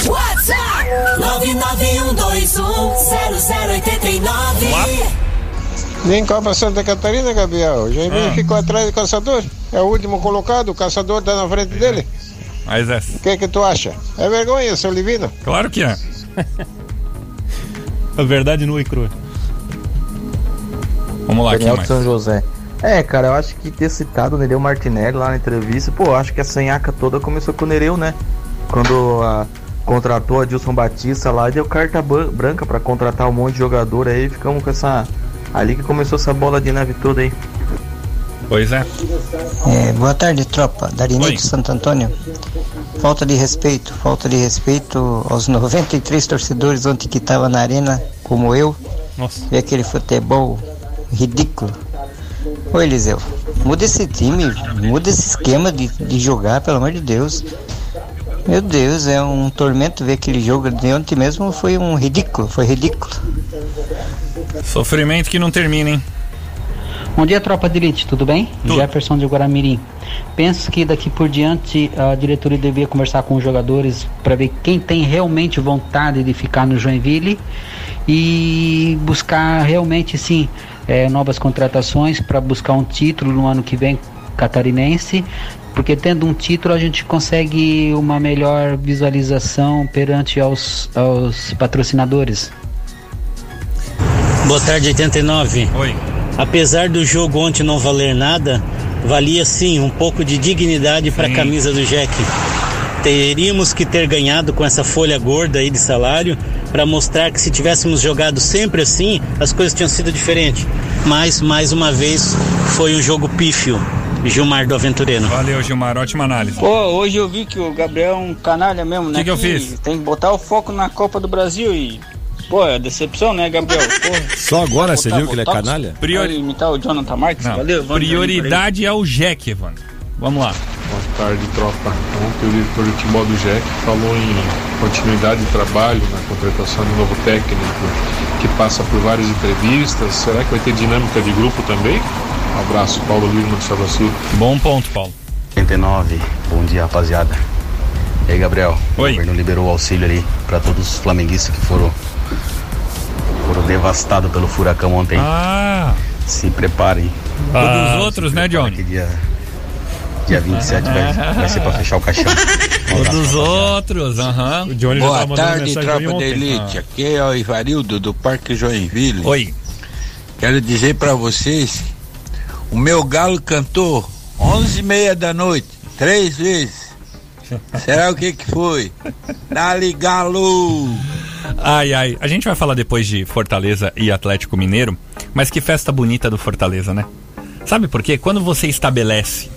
WhatsApp 991210089. Nem Copa Santa Catarina, Gabriel. O Joinville ficou atrás do caçador. É o último colocado, o caçador tá na frente dele. Mas é, O que que tu acha? É vergonha, seu Livino. claro que é. A verdade nua e crua. Vamos lá, Daniel de? São José. É, cara, eu acho que ter citado o Nereu Martinelli lá na entrevista, pô, eu acho que a sanhaca toda começou com o Nereu, né? Quando a, contratou a Dilson Batista lá e deu carta branca pra contratar um monte de jogador aí, ficamos com essa. Ali que começou essa bola de neve toda aí. Pois é. É, boa tarde, tropa. Darinete de Santo Antônio. Falta de respeito, falta de respeito aos 93 torcedores ontem que estavam na arena, como eu, Nossa. ver aquele futebol ridículo. Ô Eliseu, muda esse time, muda esse esquema de, de jogar, pelo amor de Deus. Meu Deus, é um tormento ver aquele jogo de ontem mesmo, foi um ridículo, foi ridículo. Sofrimento que não termina, hein? Bom dia, tropa de elite, tudo bem? Tudo. Jefferson de Guaramirim. Penso que daqui por diante a diretoria devia conversar com os jogadores para ver quem tem realmente vontade de ficar no Joinville e buscar realmente, sim, eh, novas contratações para buscar um título no ano que vem catarinense. Porque tendo um título a gente consegue uma melhor visualização perante aos, aos patrocinadores. Boa tarde, 89. Oi. Apesar do jogo ontem não valer nada, valia sim um pouco de dignidade para a camisa do Jack. Teríamos que ter ganhado com essa folha gorda aí de salário para mostrar que se tivéssemos jogado sempre assim, as coisas tinham sido diferentes. Mas, mais uma vez, foi um jogo pífio. Gilmar do Aventureiro. Valeu, Gilmar. Ótima análise. Pô, hoje eu vi que o Gabriel é um canalha mesmo, né? Que que eu fiz? Tem que botar o foco na Copa do Brasil e. Pô, é decepção, né, Gabriel? Porra. Só agora você viu que ele é canalha? Priori- Vai imitar o Jonathan Marques? Não, Valeu, vamos Prioridade é o Jack, Evandro. Vamos lá. Boa tarde, tropa. Ontem o diretor de futebol do JEC falou em continuidade de trabalho na contratação de um novo técnico que passa por várias entrevistas. Será que vai ter dinâmica de grupo também? Um abraço, Paulo Lima do Sabaci. Bom ponto, Paulo. 89, bom dia rapaziada. E aí Gabriel, Oi. o governo liberou o auxílio ali para todos os flamenguistas que foram foram devastados pelo furacão ontem. Ah, Se preparem. todos os outros, né, Johnny? Que dia, dia 27 vai, vai ser para fechar o caixão. Um abraço, Todos os rapaziada. outros, aham. Já Boa tarde, tropa de elite. Ah. Aqui é o Ivarildo do Parque Joinville. Oi. Quero dizer pra vocês, o meu galo cantou 11 e meia da noite, três vezes. Será o que que foi? Dali galo! Ai, ai. A gente vai falar depois de Fortaleza e Atlético Mineiro, mas que festa bonita do Fortaleza, né? Sabe por quê? Quando você estabelece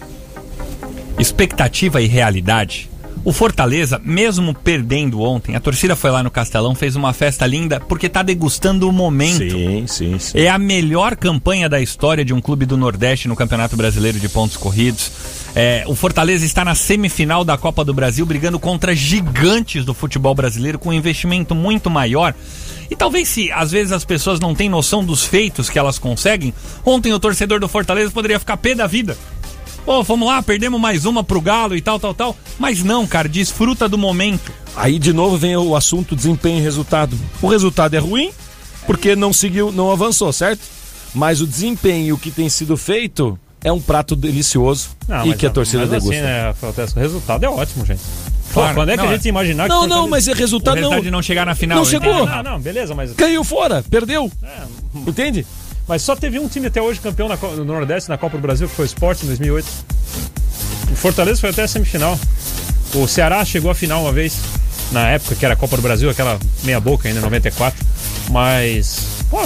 expectativa e realidade, o Fortaleza, mesmo perdendo ontem, a torcida foi lá no Castelão, fez uma festa linda porque tá degustando o momento. Sim, sim, sim. É a melhor campanha da história de um clube do Nordeste no Campeonato Brasileiro de Pontos Corridos. É, o Fortaleza está na semifinal da Copa do Brasil, brigando contra gigantes do futebol brasileiro, com um investimento muito maior. E talvez se às vezes as pessoas não têm noção dos feitos que elas conseguem, ontem o torcedor do Fortaleza poderia ficar pé da vida. Pô, vamos lá, perdemos mais uma pro Galo e tal, tal, tal. Mas não, cara, desfruta do momento. Aí de novo vem o assunto desempenho e resultado. O resultado é ruim porque não seguiu, não avançou, certo? Mas o desempenho e o que tem sido feito é um prato delicioso Não, e mas que a não, torcida mas degusta. assim, né, o resultado é ótimo, gente. Pô, Claro, quando é que não, a gente ia imaginar que Não, o não, Fortaleza- mas é O resultado resultado não. de não chegar na final. Não chegou. Não, não, beleza, mas Caiu fora, perdeu. Entende? Mas só teve um time até hoje campeão na no Nordeste na Copa do Brasil, que foi o Sport em 2008. O Fortaleza foi até a semifinal. O Ceará chegou à final uma vez, na época que era a Copa do Brasil, aquela meia boca ainda, 94. Mas, pô,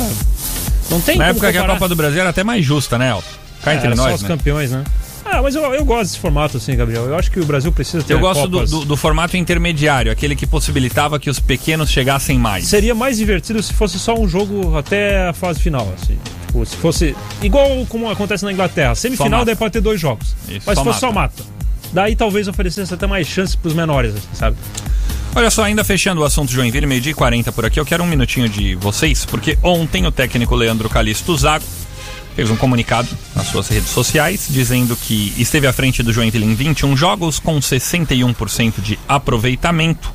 não tem Na época que a comparar. Copa do Brasil era até mais justa, né, Elton? Cá É, entre era só nós, os né? campeões, né? Ah, mas eu, eu gosto desse formato assim, Gabriel. Eu acho que o Brasil precisa ter Eu gosto do, do- do formato intermediário, aquele que possibilitava que os pequenos chegassem mais. Seria mais divertido se fosse só um jogo até a fase final, assim. Tipo, se fosse igual como acontece na Inglaterra, semifinal mata. daí pode ter dois jogos. Isso, Mas se fosse só mata. mata. Daí talvez oferecesse até mais chances pros menores, assim, sabe? Olha só, ainda fechando o assunto Joinville, meio-dia e 40 por aqui, eu quero um minutinho de vocês, porque ontem o técnico Leandro Calixto Zago fez um comunicado nas suas redes sociais dizendo que esteve à frente do Joinville em 21 jogos com 61% de aproveitamento,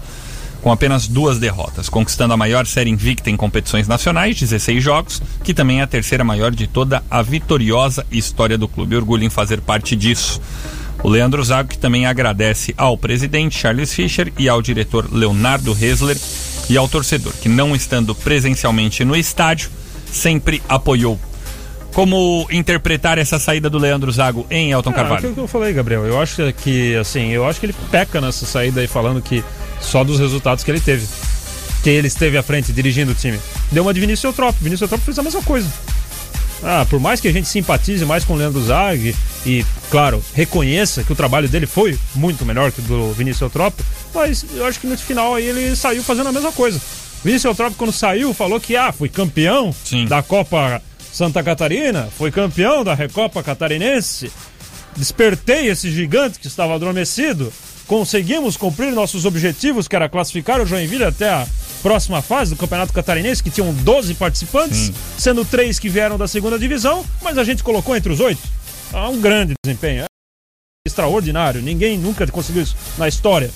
com apenas duas derrotas, conquistando a maior série invicta em competições nacionais, 16 jogos, que também é a terceira maior de toda a vitoriosa história do clube. Orgulho em fazer parte disso. O Leandro Zago, que também agradece ao presidente Charles Fischer e ao diretor Leonardo Hesler e ao torcedor, que não estando presencialmente no estádio, sempre apoiou. Como interpretar essa saída do Leandro Zago em Elton Ah, Carvalho? aquilo que eu falei, Gabriel. Eu acho que- assim, eu acho que ele peca nessa saída aí falando que só dos resultados que ele teve. Que ele esteve à frente dirigindo o time. Deu uma de Vinícius Eutrópio. Vinícius Eutrópio fez a mesma coisa. Ah, por mais que a gente simpatize mais com o Leandro Zag e, claro, reconheça que o trabalho dele foi muito melhor que o do Vinícius Eutrópio, mas eu acho que no final aí ele saiu fazendo a mesma coisa. Vinícius Eutrópio, quando saiu, falou que, ah, fui campeão da Copa Santa Catarina, foi campeão da Recopa Catarinense, despertei esse gigante que estava adormecido, conseguimos cumprir nossos objetivos, que era classificar o Joinville até a próxima fase do Campeonato Catarinense, que tinham 12 participantes, sendo três que vieram da segunda divisão, mas a gente colocou entre os oito. Ah, um grande desempenho. É extraordinário, ninguém nunca conseguiu isso na história.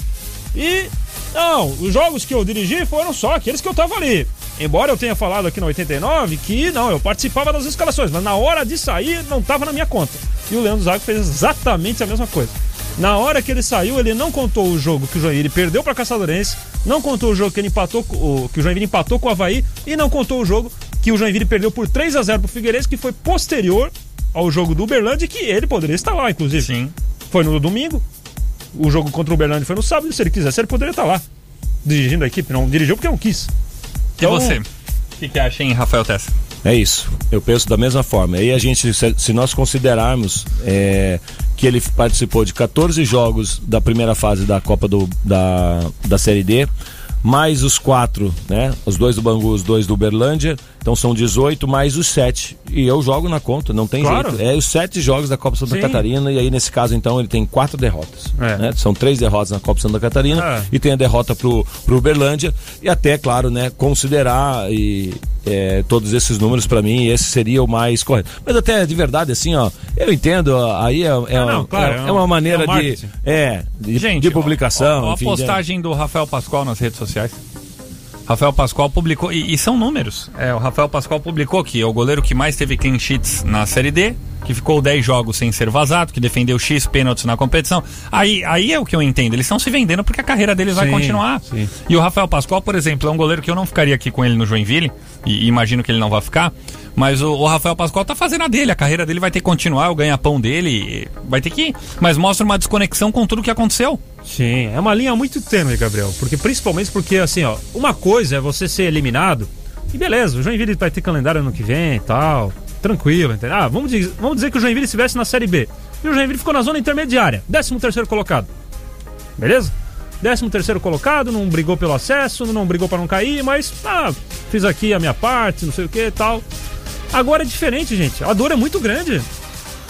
E, não, os jogos que eu dirigi foram só aqueles que eu tava ali. Embora eu tenha falado aqui no 89 que, não, eu participava das escalações, mas na hora de sair não tava na minha conta. E o Leandro Zago fez exatamente a mesma coisa. Na hora que ele saiu, ele não contou o jogo que o Joinville perdeu para Caçadorense, não contou o jogo que ele empatou, que o Joinville empatou com o Havaí e não contou o jogo que o Joinville perdeu por 3 a 0 pro Figueirense, que foi posterior ao jogo do Uberlândia, que ele poderia estar lá, inclusive. Sim. Foi no domingo, o jogo contra o Uberlândia foi no sábado, se ele quisesse, ele poderia estar lá, dirigindo a equipe. Não dirigiu porque não quis. E você? O que, que acha, hein, Rafael Tessa? É isso. Eu penso da mesma forma. Aí a gente, se, se nós considerarmos é, que ele participou de 14 jogos da primeira fase da Copa do, da, da Série D, mais os quatro, né? Os dois do Bangu, os dois do Uberlândia, então são 18, mais os sete. E eu jogo na conta, não tem Claro. jeito. É os sete jogos da Copa Santa Sim. Catarina, e aí nesse caso, então, ele tem quatro derrotas. É. né? São três derrotas na Copa Santa Catarina É. e tem a derrota pro, pro Uberlândia. E até, claro, né, considerar e é, todos esses números para mim, esse seria o mais correto. Mas até de verdade, assim, ó, eu entendo, aí é, é, Ah, não, claro, é- é um- é uma maneira é um de. É, de, Gente, de publicação. ó, ó, a de- postagem do Rafael Pascoal nas redes sociais. Rafael Pascoal publicou, e, e são números. É, o Rafael Pascoal publicou que é o goleiro que mais teve clean sheets na Série D, que ficou 10 jogos sem ser vazado, que defendeu X pênaltis na competição. Aí, aí é o que eu entendo. Eles estão se vendendo porque a carreira deles vai Sim, continuar. sim. E o Rafael Pascoal, por exemplo, é um goleiro que eu não ficaria aqui com ele no Joinville, e imagino que ele não vai ficar. Mas o, o Rafael Pascoal tá fazendo a dele, a carreira dele vai ter que continuar, o ganha-pão dele vai ter que ir. Mas mostra uma desconexão com tudo que aconteceu. Sim, é uma linha muito tênue, Gabriel. Porque principalmente porque, assim, ó, uma coisa é você ser eliminado. E beleza, o Joinville vai ter calendário ano que vem e tal. Tranquilo, entendeu? Ah, vamos dizer, vamos dizer que o Joinville estivesse na Série B. E o Joinville ficou na zona intermediária, 13 terceiro colocado. Beleza? 13 terceiro colocado, não brigou pelo acesso, não brigou para não cair, mas ah, fiz aqui a minha parte, não sei o que e tal. Agora é diferente, gente. A dor é muito grande.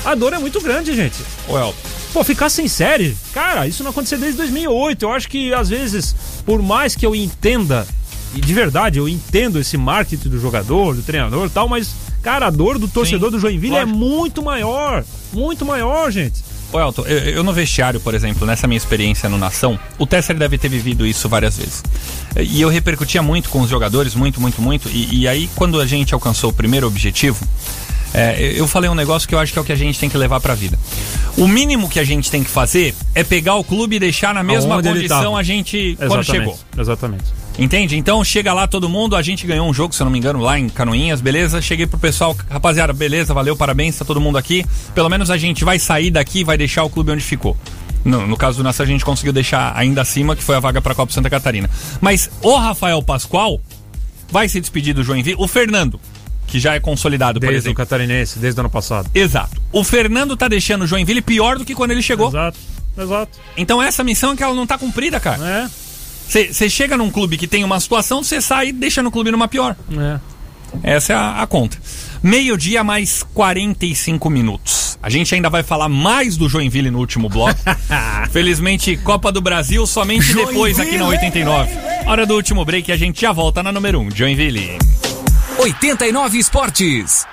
A dor é muito grande, gente. Well, Pô, ficar sem série, cara, isso não aconteceu desde 2008. Eu acho que às vezes, por mais que eu entenda, e de verdade eu entendo esse marketing do jogador, do treinador e tal, mas, cara, a dor do torcedor do Joinville é muito maior. Muito maior, gente. Ô Elton, eu, eu no vestiário, por exemplo, nessa minha experiência no Nação, o Tesser deve ter vivido isso várias vezes. E eu repercutia muito com os jogadores, muito, muito, muito. E, e aí, quando a gente alcançou o primeiro objetivo, é, eu falei um negócio que eu acho que é o que a gente tem que levar pra vida. O mínimo que a gente tem que fazer é pegar o clube e deixar na mesma Aonde condição a gente quando Exatamente, chegou. Exatamente. Entende? Então chega lá todo mundo, a gente ganhou um jogo, se eu não me engano, lá em Canoinhas, beleza? Cheguei pro pessoal, rapaziada, beleza, valeu, parabéns, tá todo mundo aqui. Pelo menos a gente vai sair daqui e vai deixar o clube onde ficou. No, no caso do Nação, a gente conseguiu deixar ainda acima, que foi a vaga pra Copa Santa Catarina. Mas o Rafael Pascoal vai se despedir do Joinville. O Fernando, que já é consolidado, por Desde o exemplo. Catarinense, desde o ano passado. Exato. O Fernando tá deixando o Joinville pior do que quando ele chegou. Exato, exato. Então essa missão é que ela não tá cumprida, cara. É. Você chega num clube que tem uma situação, você sai e deixa no clube numa pior. É. Essa é a, a conta. Meio-dia mais 45 minutos. A gente ainda vai falar mais do Joinville no último bloco. Felizmente, Copa do Brasil somente depois aqui na 89. Hora do último break e a gente já volta na número 1, Joinville. 89 Esportes.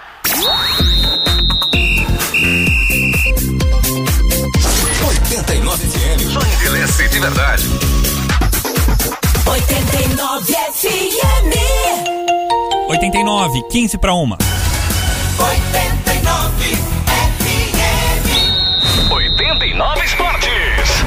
89 FM. Só envelhece de verdade. 89 FM. 89, 15 para uma. 89 FM. 89 Esportes.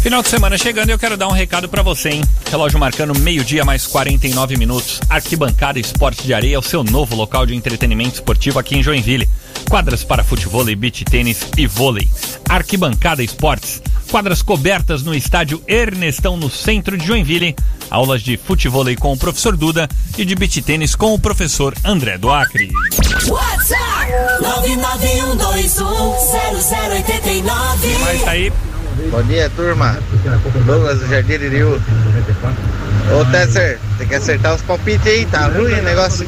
Final de semana chegando e eu quero dar um recado pra você, hein? Relógio marcando meio-dia mais 49 minutos. Arquibancada Esporte de Areia é o seu novo local de entretenimento esportivo aqui em Joinville. Quadras para futebol, beach tênis e vôlei. Arquibancada Esportes. Quadras cobertas no estádio Ernestão, no centro de Joinville. Aulas de futebol com o professor Duda e de beach tênis com o professor André do Acre. WhatsApp 991210089. Mas tá aí. Bom dia, turma. Douglas do Jardim Iriu. Ô, Tesser, tem que acertar os palpites aí, tá ruim o negócio.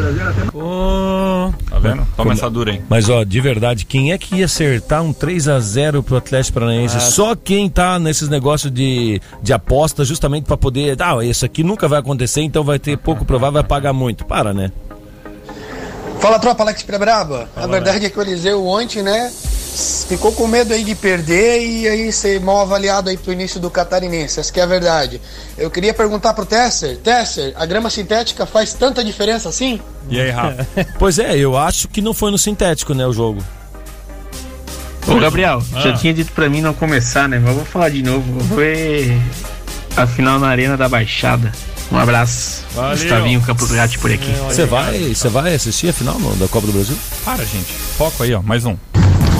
Tá vendo? Toma essa dura aí. Mas ó, de verdade, quem é que ia acertar um 3 a 0 pro Atlético Paranaense? Ah. Só quem tá nesses negócios de, de aposta justamente pra poder, ah, isso aqui nunca vai acontecer, então vai ter pouco provável, vai pagar muito. Para, né? Fala tropa, Alex Braba. A verdade é que o Eliseu ontem, né, ficou com medo aí de perder e aí ser mal avaliado aí pro início do catarinense. Essa que é a verdade. Eu queria perguntar pro Tesser, Tesser, a grama sintética faz tanta diferença assim? E aí, Rafa? pois é, eu acho que não foi no sintético, né, o jogo. Ô Gabriel, Ah. já tinha dito pra mim não começar, né? Mas eu vou falar de novo. Foi a final na Arena da Baixada. Um abraço. Valeu. Gustavinho Campos Gatti por aqui. Você vai, você vai assistir a final da Copa do Brasil? Para, gente. Foco aí, ó. Mais um.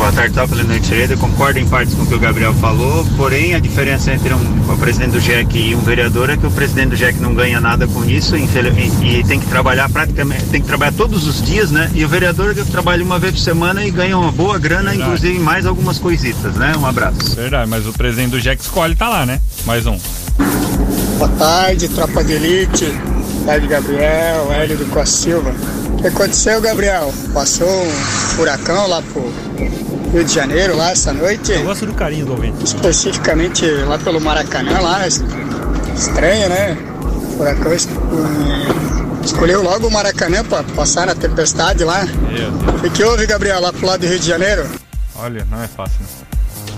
Boa tarde, Top Leonardo Sereda. Concordo em partes com o que o Gabriel falou, porém a diferença entre um, o presidente do JEC e um vereador é que o presidente do JEC não ganha nada com isso e, e tem que trabalhar praticamente, tem que trabalhar todos os dias, né? E o vereador que trabalha uma vez por semana e ganha uma boa grana, Verdade. inclusive mais algumas coisitas, né? Um abraço. Verdade, mas o presidente do Jack escolhe tá lá, né? Mais um. Boa tarde, tropa de elite. Boa tarde, Gabriel, Hélio do Costa Silva. O que aconteceu, Gabriel? Passou um furacão lá pro Rio de Janeiro, lá essa noite? Eu gosto do carinho do ouvinte. Especificamente lá pelo Maracanã, lá. Estranho, né? Furacão eh, escolheu logo o Maracanã pra passar na tempestade lá. O que, houve, Gabriel, lá pro lado do Rio de Janeiro? Olha, não é fácil, né?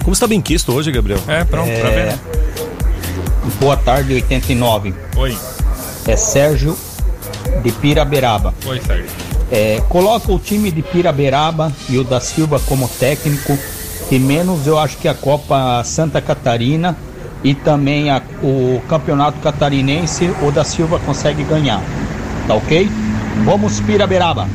Como você tá bem quisto hoje, Gabriel? É, pronto, pra ver, né? Boa tarde, 89. Oi. É Sérgio de Piraberaba. Oi, Sérgio. É, coloca o time de Piraberaba e o da Silva como técnico, e menos eu acho que a Copa Santa Catarina e também a- o Campeonato Catarinense, o da Silva consegue ganhar. Tá ok? Vamos Piraberaba.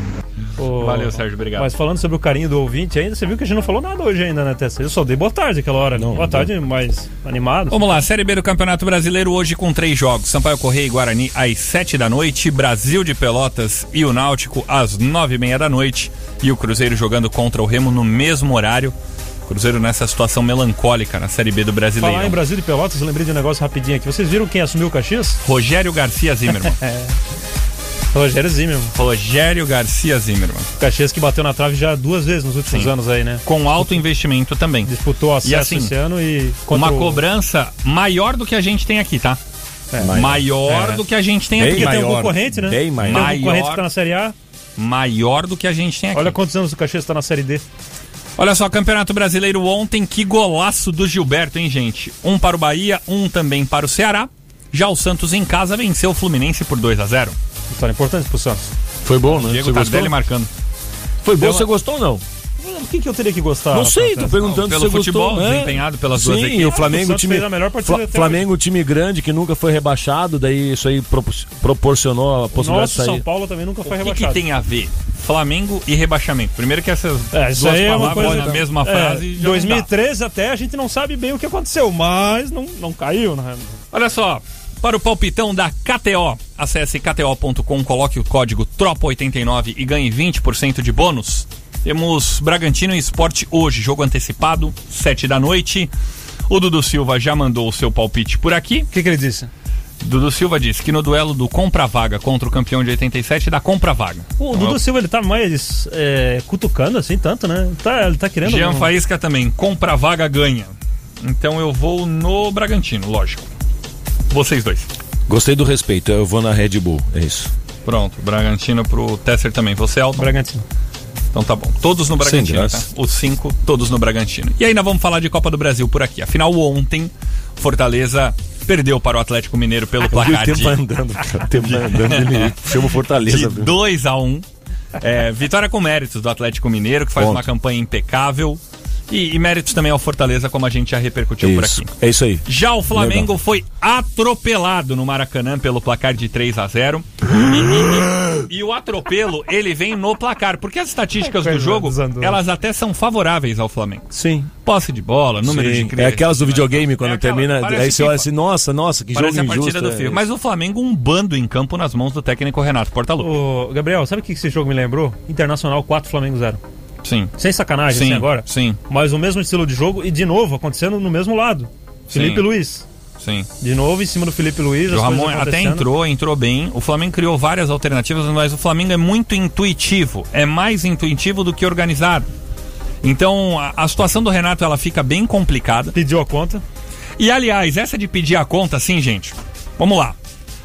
Valeu, Sérgio, obrigado. Mas falando sobre o carinho do ouvinte ainda, você viu que a gente não falou nada hoje ainda, né, Tessa? Eu só dei boa tarde aquela hora. boa tarde, mais animado. Vamos lá, Série B do Campeonato Brasileiro hoje com três jogos. Sampaio Correia e Guarani às sete da noite, Brasil de Pelotas e o Náutico às nove e meia da noite e o Cruzeiro jogando contra o Remo no mesmo horário. Cruzeiro nessa situação melancólica na Série B do Brasileiro. Falar em Brasil de Pelotas, lembrei de um negócio rapidinho aqui. Vocês viram quem assumiu o Caxias? Rogério Garcia Zimmermann. Rogério Zimmermann. Rogério Garcia Zimmermann. O Caxias que bateu na trave já duas vezes nos últimos Sim. anos aí, né? Com alto investimento também. Disputou acesso E assim, esse ano e... uma o- cobrança maior do que a gente tem aqui, tá? É. maior É. do que a gente tem Bem aqui. maior. Tem um concorrente, né? Bem Tem um maior. concorrente que tá na Série A. Maior do que a gente tem aqui. Olha quantos anos o Caxias tá na Série D. Olha só, Campeonato Brasileiro ontem, que golaço do Gilberto, hein, gente? Um para o Bahia, um também para o Ceará. Já o Santos em casa venceu o Fluminense por 2 a 0 Vitória importante pro Santos. Foi bom, né? Diego Você gostou? Tardelli marcando. Foi bom, Deu você uma- gostou ou não? Por que, que eu teria que gostar? Não sei, tô perguntando Pelo se você futebol gostou. né? desempenhado pelas Sim, duas equipes. o Flamengo, O time, fez a melhor partida Fla- Flamengo, time grande que nunca foi rebaixado, daí isso aí propor- proporcionou a O possibilidade nosso de sair. São Paulo também nunca foi O que, rebaixado. que tem a ver Flamengo e rebaixamento? Primeiro que essas É, duas aí é palavras na mesma É, frase já não dá. 2013 até a gente não sabe bem o que aconteceu, mas não, não caiu, né? Olha só, para o palpitão da KTO, acesse kto.com, coloque o código TROPA89 e ganhe 20% de bônus. Temos Bragantino e Esporte hoje, jogo antecipado, 7 da noite. O Dudu Silva já mandou o seu palpite por aqui. O que, que ele disse? Dudu Silva disse que no duelo do compra-vaga contra o campeão de 87 dá compra-vaga. O Então, Dudu Silva ele tá mais é, cutucando assim, tanto, né? Tá, ele tá querendo. Jean Faísca também, compra-vaga ganha. Então eu vou no Bragantino, lógico. Vocês dois. Gostei do respeito, eu vou na Red Bull, é isso. Pronto, Bragantino pro Tesser também. Você, Alton? Bragantino. Então tá bom. Todos no Bragantino, tá? Os cinco, todos no Bragantino. E ainda vamos falar de Copa do Brasil por aqui. Afinal, ontem, Fortaleza perdeu para o Atlético Mineiro pelo vi placar o tempo de... andando, cara, o tempo andando, ele chama Fortaleza. De viu? 2 a 1 um. É, vitória com méritos do Atlético Mineiro, que faz Ponto. uma campanha impecável. E, e méritos também ao Fortaleza, como a gente já repercutiu por Isso, aqui. é isso aí. Já o Flamengo Legal. foi atropelado no Maracanã pelo placar de 3 a 0 e, e- e o atropelo, ele vem no placar, porque as estatísticas do jogo, desandou. elas até são favoráveis ao Flamengo. Sim. Posse de bola, número Sim. de cri- É aquelas do videogame, quando É aquela- termina. Aí você olha assim, nossa, nossa, que Parece jogo injusto. do é. Mas o Flamengo um bando em campo nas mãos do técnico Renato Portaluppi. Ô, Gabriel, sabe o que esse jogo me lembrou? Internacional 4, Flamengo 0. Sim. Sem sacanagem, Sim, assim, agora. sim. Mas o mesmo estilo de jogo e, de novo, acontecendo no mesmo lado. Felipe Sim. Luiz. Sim. De novo em cima do Felipe Luiz. O Ramon até entrou, entrou bem. O Flamengo criou várias alternativas, mas o Flamengo é muito intuitivo. É mais intuitivo do que organizado. Então, a, a situação do Renato ela fica bem complicada. Pediu a conta. E aliás, essa de pedir a conta, assim, gente. Vamos lá.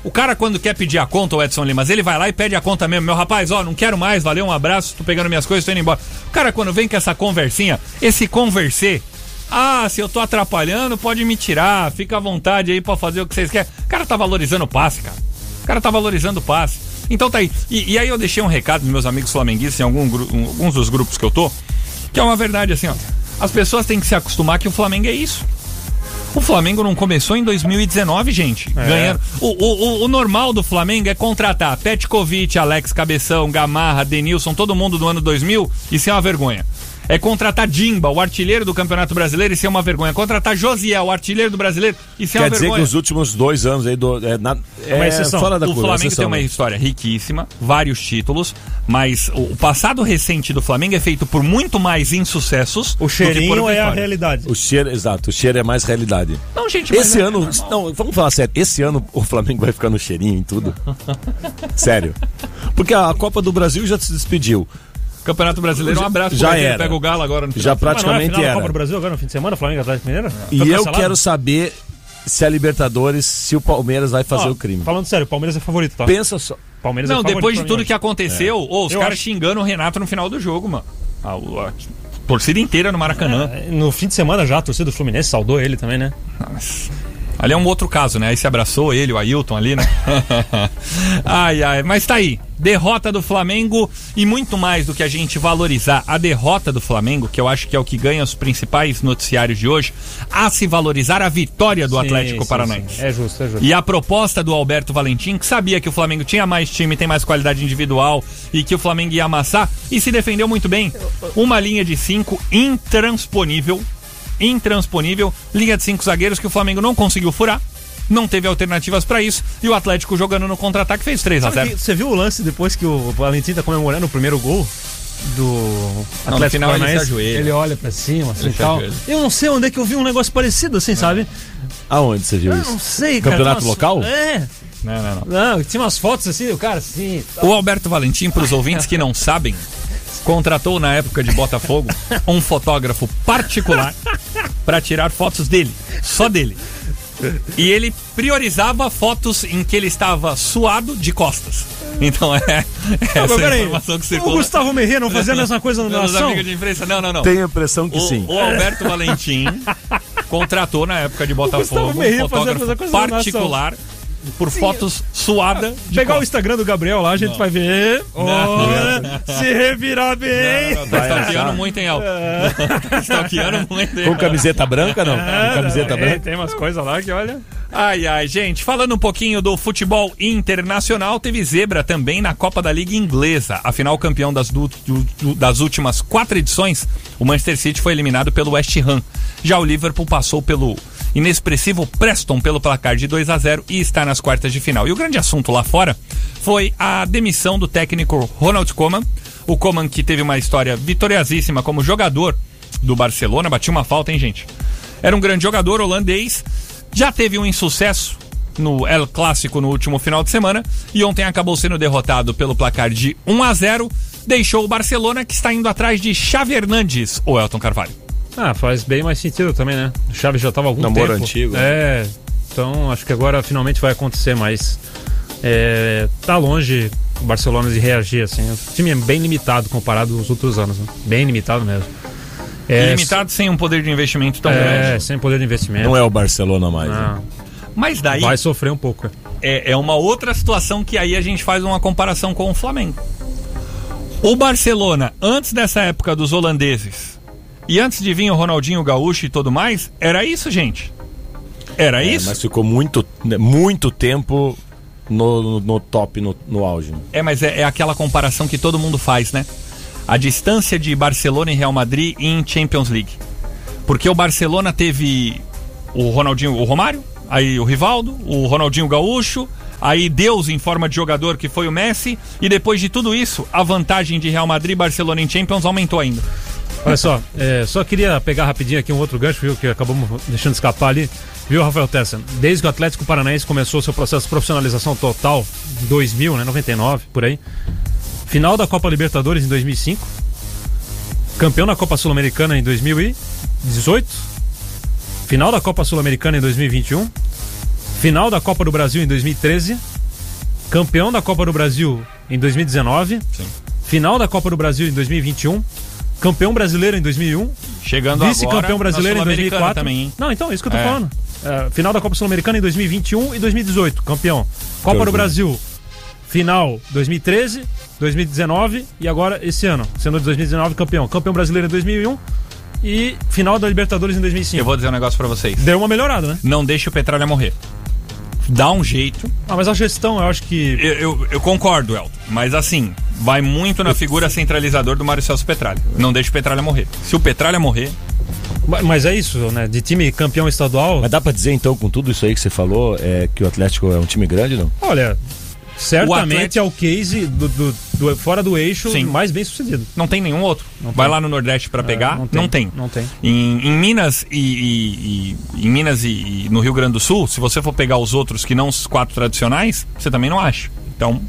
O cara, quando quer pedir a conta, o Edson Limas, ele vai lá e pede a conta mesmo. Meu rapaz, ó, não quero mais, valeu, um abraço, tô pegando minhas coisas, tô indo embora. O cara, quando vem com essa conversinha, esse conversê, ah, se eu tô atrapalhando, pode me tirar, fica à vontade aí pra fazer o que vocês querem. O cara tá valorizando o passe, cara. O cara tá valorizando o passe. Então tá aí. E, e aí eu deixei um recado dos meus amigos flamenguistas em algum um- alguns dos grupos que eu tô, que é uma verdade assim, ó. As pessoas têm que se acostumar que o Flamengo é isso. O Flamengo não começou em 2019, gente. É. Ganhando. O, o, o- normal do Flamengo é contratar Petkovic, Alex Cabeção, Gamarra, Denilson, todo mundo do ano 2000 e ser uma vergonha. É contratar Dimba, o artilheiro do Campeonato Brasileiro, e ser uma vergonha. Contratar Josiel, o artilheiro do brasileiro, e ser Quer uma dizer vergonha. que os últimos dois anos aí do, é, na, é fora da o curva. Flamengo exceção, tem uma né? história riquíssima, vários títulos, mas o o passado recente do Flamengo é feito por muito mais insucessos. O cheirinho é a realidade. O cheiro, exato, o cheiro é mais realidade. Não, gente, mas esse é- ano, não, vamos falar sério, esse ano o Flamengo vai ficar no cheirinho em tudo. sério. Porque a Copa do Brasil já se despediu. Campeonato Brasileiro, um abraço Já era. pega o Galo agora no final Já de semana. praticamente não é a final da era. Copa do Brasil agora no fim de semana, Flamengo e Atlético Mineiro? E Foi eu cancelado? quero saber se a Libertadores, se o Palmeiras vai fazer Ó, o crime. Falando sério, o Palmeiras é favorito, tá? Pensa só. Palmeiras Não, é favorito depois de tudo hoje. que aconteceu, É. ô, os caras acho- xingando o Renato no final do jogo, mano. A, a- a torcida inteira no Maracanã. É, No fim de semana já, a torcida do Fluminense saudou ele também, né? Ali é um outro caso, né? Aí se abraçou ele, o Ailton ali, né? ai, ai, mas tá aí. Derrota do Flamengo e muito mais do que a gente valorizar a derrota do Flamengo, que eu acho que é o que ganha os principais noticiários de hoje, a se valorizar a vitória do Sim, Atlético sim, Paranaense. sim. É justo, é justo. E a proposta do Alberto Valentim, que sabia que o Flamengo tinha mais time, tem mais qualidade individual e que o Flamengo ia amassar, e se defendeu muito bem. Uma linha de cinco intransponível, intransponível, linha de cinco zagueiros que o Flamengo não conseguiu furar, não teve alternativas pra isso, e o Atlético jogando no contra-ataque fez 3 a Sabe 0 que- você viu o lance depois que o Valentim tá comemorando o primeiro gol do Atlético final ele se Paranaense? ajoelha. Ele olha pra cima, assim Ele e se tal. Eu não sei onde é que eu vi um negócio parecido, assim, sabe? Aonde você viu Eu isso? não sei, cara. Campeonato local? É. Não, não, não. Não, tinha umas fotos assim, o cara assim. O Alberto Valentim, para os ouvintes que não sabem, contratou na época de Botafogo um fotógrafo particular para tirar fotos dele, só dele. E ele priorizava fotos em que ele estava suado de costas. Então é essa Não, mas é a peraí, informação que o circula. Gustavo Merria não fazia a mesma coisa na nação? amigos de imprensa, não, não, não. Tenho a impressão que o, sim. O Alberto Valentim contratou na época de Botafogo um fotógrafo particular por fotos suada de Pegar o. Instagram do Gabriel lá, a gente vai ver. Olha, se revirar bem. Não, não, tá stalkeando muito, hein, El? Tá stalkeando muito, hein? Com camiseta branca, não? É, Com camiseta é, branca? Tem umas coisas lá que olha. Ai, ai, gente, falando um pouquinho do futebol internacional, teve zebra também na Copa da Liga Inglesa. Afinal, campeão das, du- du- du- das últimas quatro edições, o Manchester City foi eliminado pelo West Ham. Já o Liverpool passou pelo inexpressivo Preston pelo placar de 2 a 0 e está nas quartas de final. E o grande assunto lá fora foi a demissão do técnico Ronald Koeman. O Koeman que teve uma história vitoriosíssima como jogador do Barcelona, batia uma falta, hein, gente? Era um grande jogador holandês, já teve um insucesso no El Clássico no último final de semana e ontem acabou sendo derrotado pelo placar de 1 a 0, deixou o Barcelona que está indo atrás de Xavi Hernandes ou Elton Carvalho. Ah, faz bem mais sentido também, né? O Chaves já tava há algum Namoro tempo. antigo? É. Então acho que agora finalmente vai acontecer, mas é, tá longe o Barcelona de reagir assim. O time é bem limitado comparado aos outros anos, né? Bem limitado mesmo. É, Limitado sem um poder de investimento tão é, grande. sem poder de investimento. Não é o Barcelona mais. né? Mas daí Vai sofrer um pouco. é, é uma outra situação que aí a gente faz uma comparação com o Flamengo. O Barcelona, antes dessa época dos holandeses, E antes de vir o Ronaldinho Gaúcho e tudo mais, era isso, gente. Era É, isso? Mas ficou muito, né, muito tempo no, no- no top, no, no auge. É, mas é, é aquela comparação que todo mundo faz, né? A distância de Barcelona e Real Madrid em Champions League. Porque o Barcelona teve o Ronaldinho, o Romário, aí o Rivaldo, o Ronaldinho Gaúcho, aí Deus em forma de jogador que foi o Messi, e depois de tudo isso, a vantagem de Real Madrid e Barcelona em Champions aumentou ainda. Olha só, é, só queria pegar rapidinho aqui um outro gancho, viu, que acabamos deixando escapar ali. Viu, Rafael Tessa? Desde que o Atlético Paranaense começou seu processo de profissionalização total, em 2000, né, 99, por aí. Final da Copa Libertadores em 2005. Campeão da Copa Sul-Americana em 2018. Final da Copa Sul-Americana em 2021. Final da Copa do Brasil em 2013. Campeão da Copa do Brasil em 2019. Final da Copa do Brasil em 2021. Campeão brasileiro em 2001. Chegando Vice-campeão agora brasileiro na em Sul-Americana 2004. também, hein? Não, então, é isso que eu tô É. falando. É, final da Copa Sul-Americana em 2021 e 2018, campeão. Copa do. Brasil, final 2013, 2019 e agora esse ano, sendo de 2019 campeão. Campeão brasileiro em 2001 e final da Libertadores em 2005. Eu vou dizer um negócio pra vocês. Deu uma melhorada, né? Não deixe o Petralha morrer. Dá um jeito. Ah, mas a gestão, eu acho que. Eu, eu, eu concordo, Elton. Mas assim, vai muito na figura centralizador do Mário Celso Petralha. Não deixe o Petralha morrer. Se o Petralha morrer, Ma- Mas é isso, né? De time campeão estadual. Mas dá pra dizer então, com tudo isso aí que você falou, é, que o Atlético é um time grande, não? Olha, certamente é o case do, do- do- fora do eixo Sim. mais bem sucedido. não tem nenhum outro. Não vai tem. lá no Nordeste pra pegar, não não tem. tem. Não tem. Em, em Minas e, e- e- em Minas e, e no Rio Grande do Sul, se você for pegar os outros que não os quatro tradicionais, você também não acha. Então,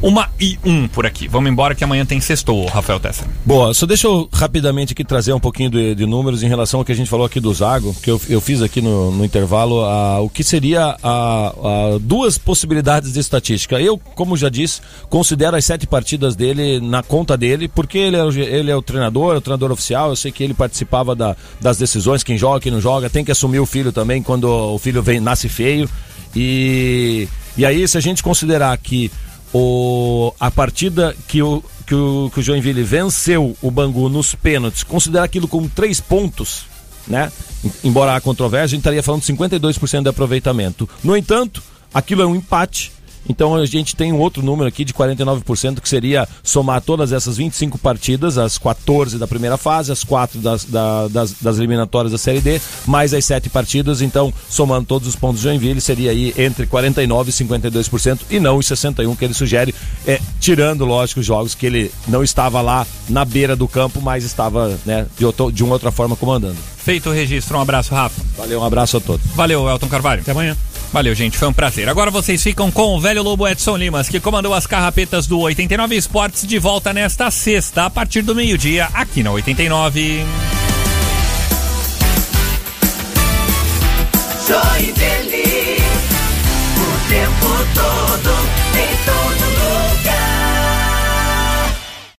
uma e um por aqui. Vamos embora que amanhã tem sextou, Rafael Tessa. Boa, só deixa eu rapidamente aqui trazer um pouquinho de, de números em relação ao que a gente falou aqui do Zago, que eu, eu fiz aqui no, no intervalo, a, o que seria a, a duas possibilidades de estatística. Eu, como já disse, considero as sete partidas dele na conta dele, porque ele é, o, ele é o treinador, é o treinador oficial, eu sei que ele participava da- das decisões, quem joga, quem não joga, tem que assumir o filho também quando o filho vem, nasce feio. E, e aí, se a gente considerar que o, a partida que o, que, o, que o Joinville venceu o Bangu nos pênaltis, considerar aquilo como três pontos, né? Em- Embora há controvérsia, a gente estaria falando de 52% de aproveitamento. No entanto, aquilo é um empate. Então a gente tem um outro número aqui de 49%, que seria somar todas essas 25 partidas, as 14 da primeira fase, as 4 das, da- das, das eliminatórias da Série D, mais as 7 partidas. Então, somando todos os pontos de Joinville, seria aí entre 49% e 52%, e não os 61% que ele sugere, é, tirando, lógico, os jogos que ele não estava lá na beira do campo, mas estava né, de, outro- de uma outra forma comandando. Feito o registro, um abraço, Rafa. Valeu, um abraço a todos. Valeu, Elton Carvalho. Até amanhã. Valeu, gente, foi um prazer. Agora vocês ficam com o velho Lobo Edson Limas, que comandou as carrapetas do 89 Esportes de volta nesta sexta, a partir do meio-dia, aqui na 89. Joinville, o tempo todo, em todo lugar.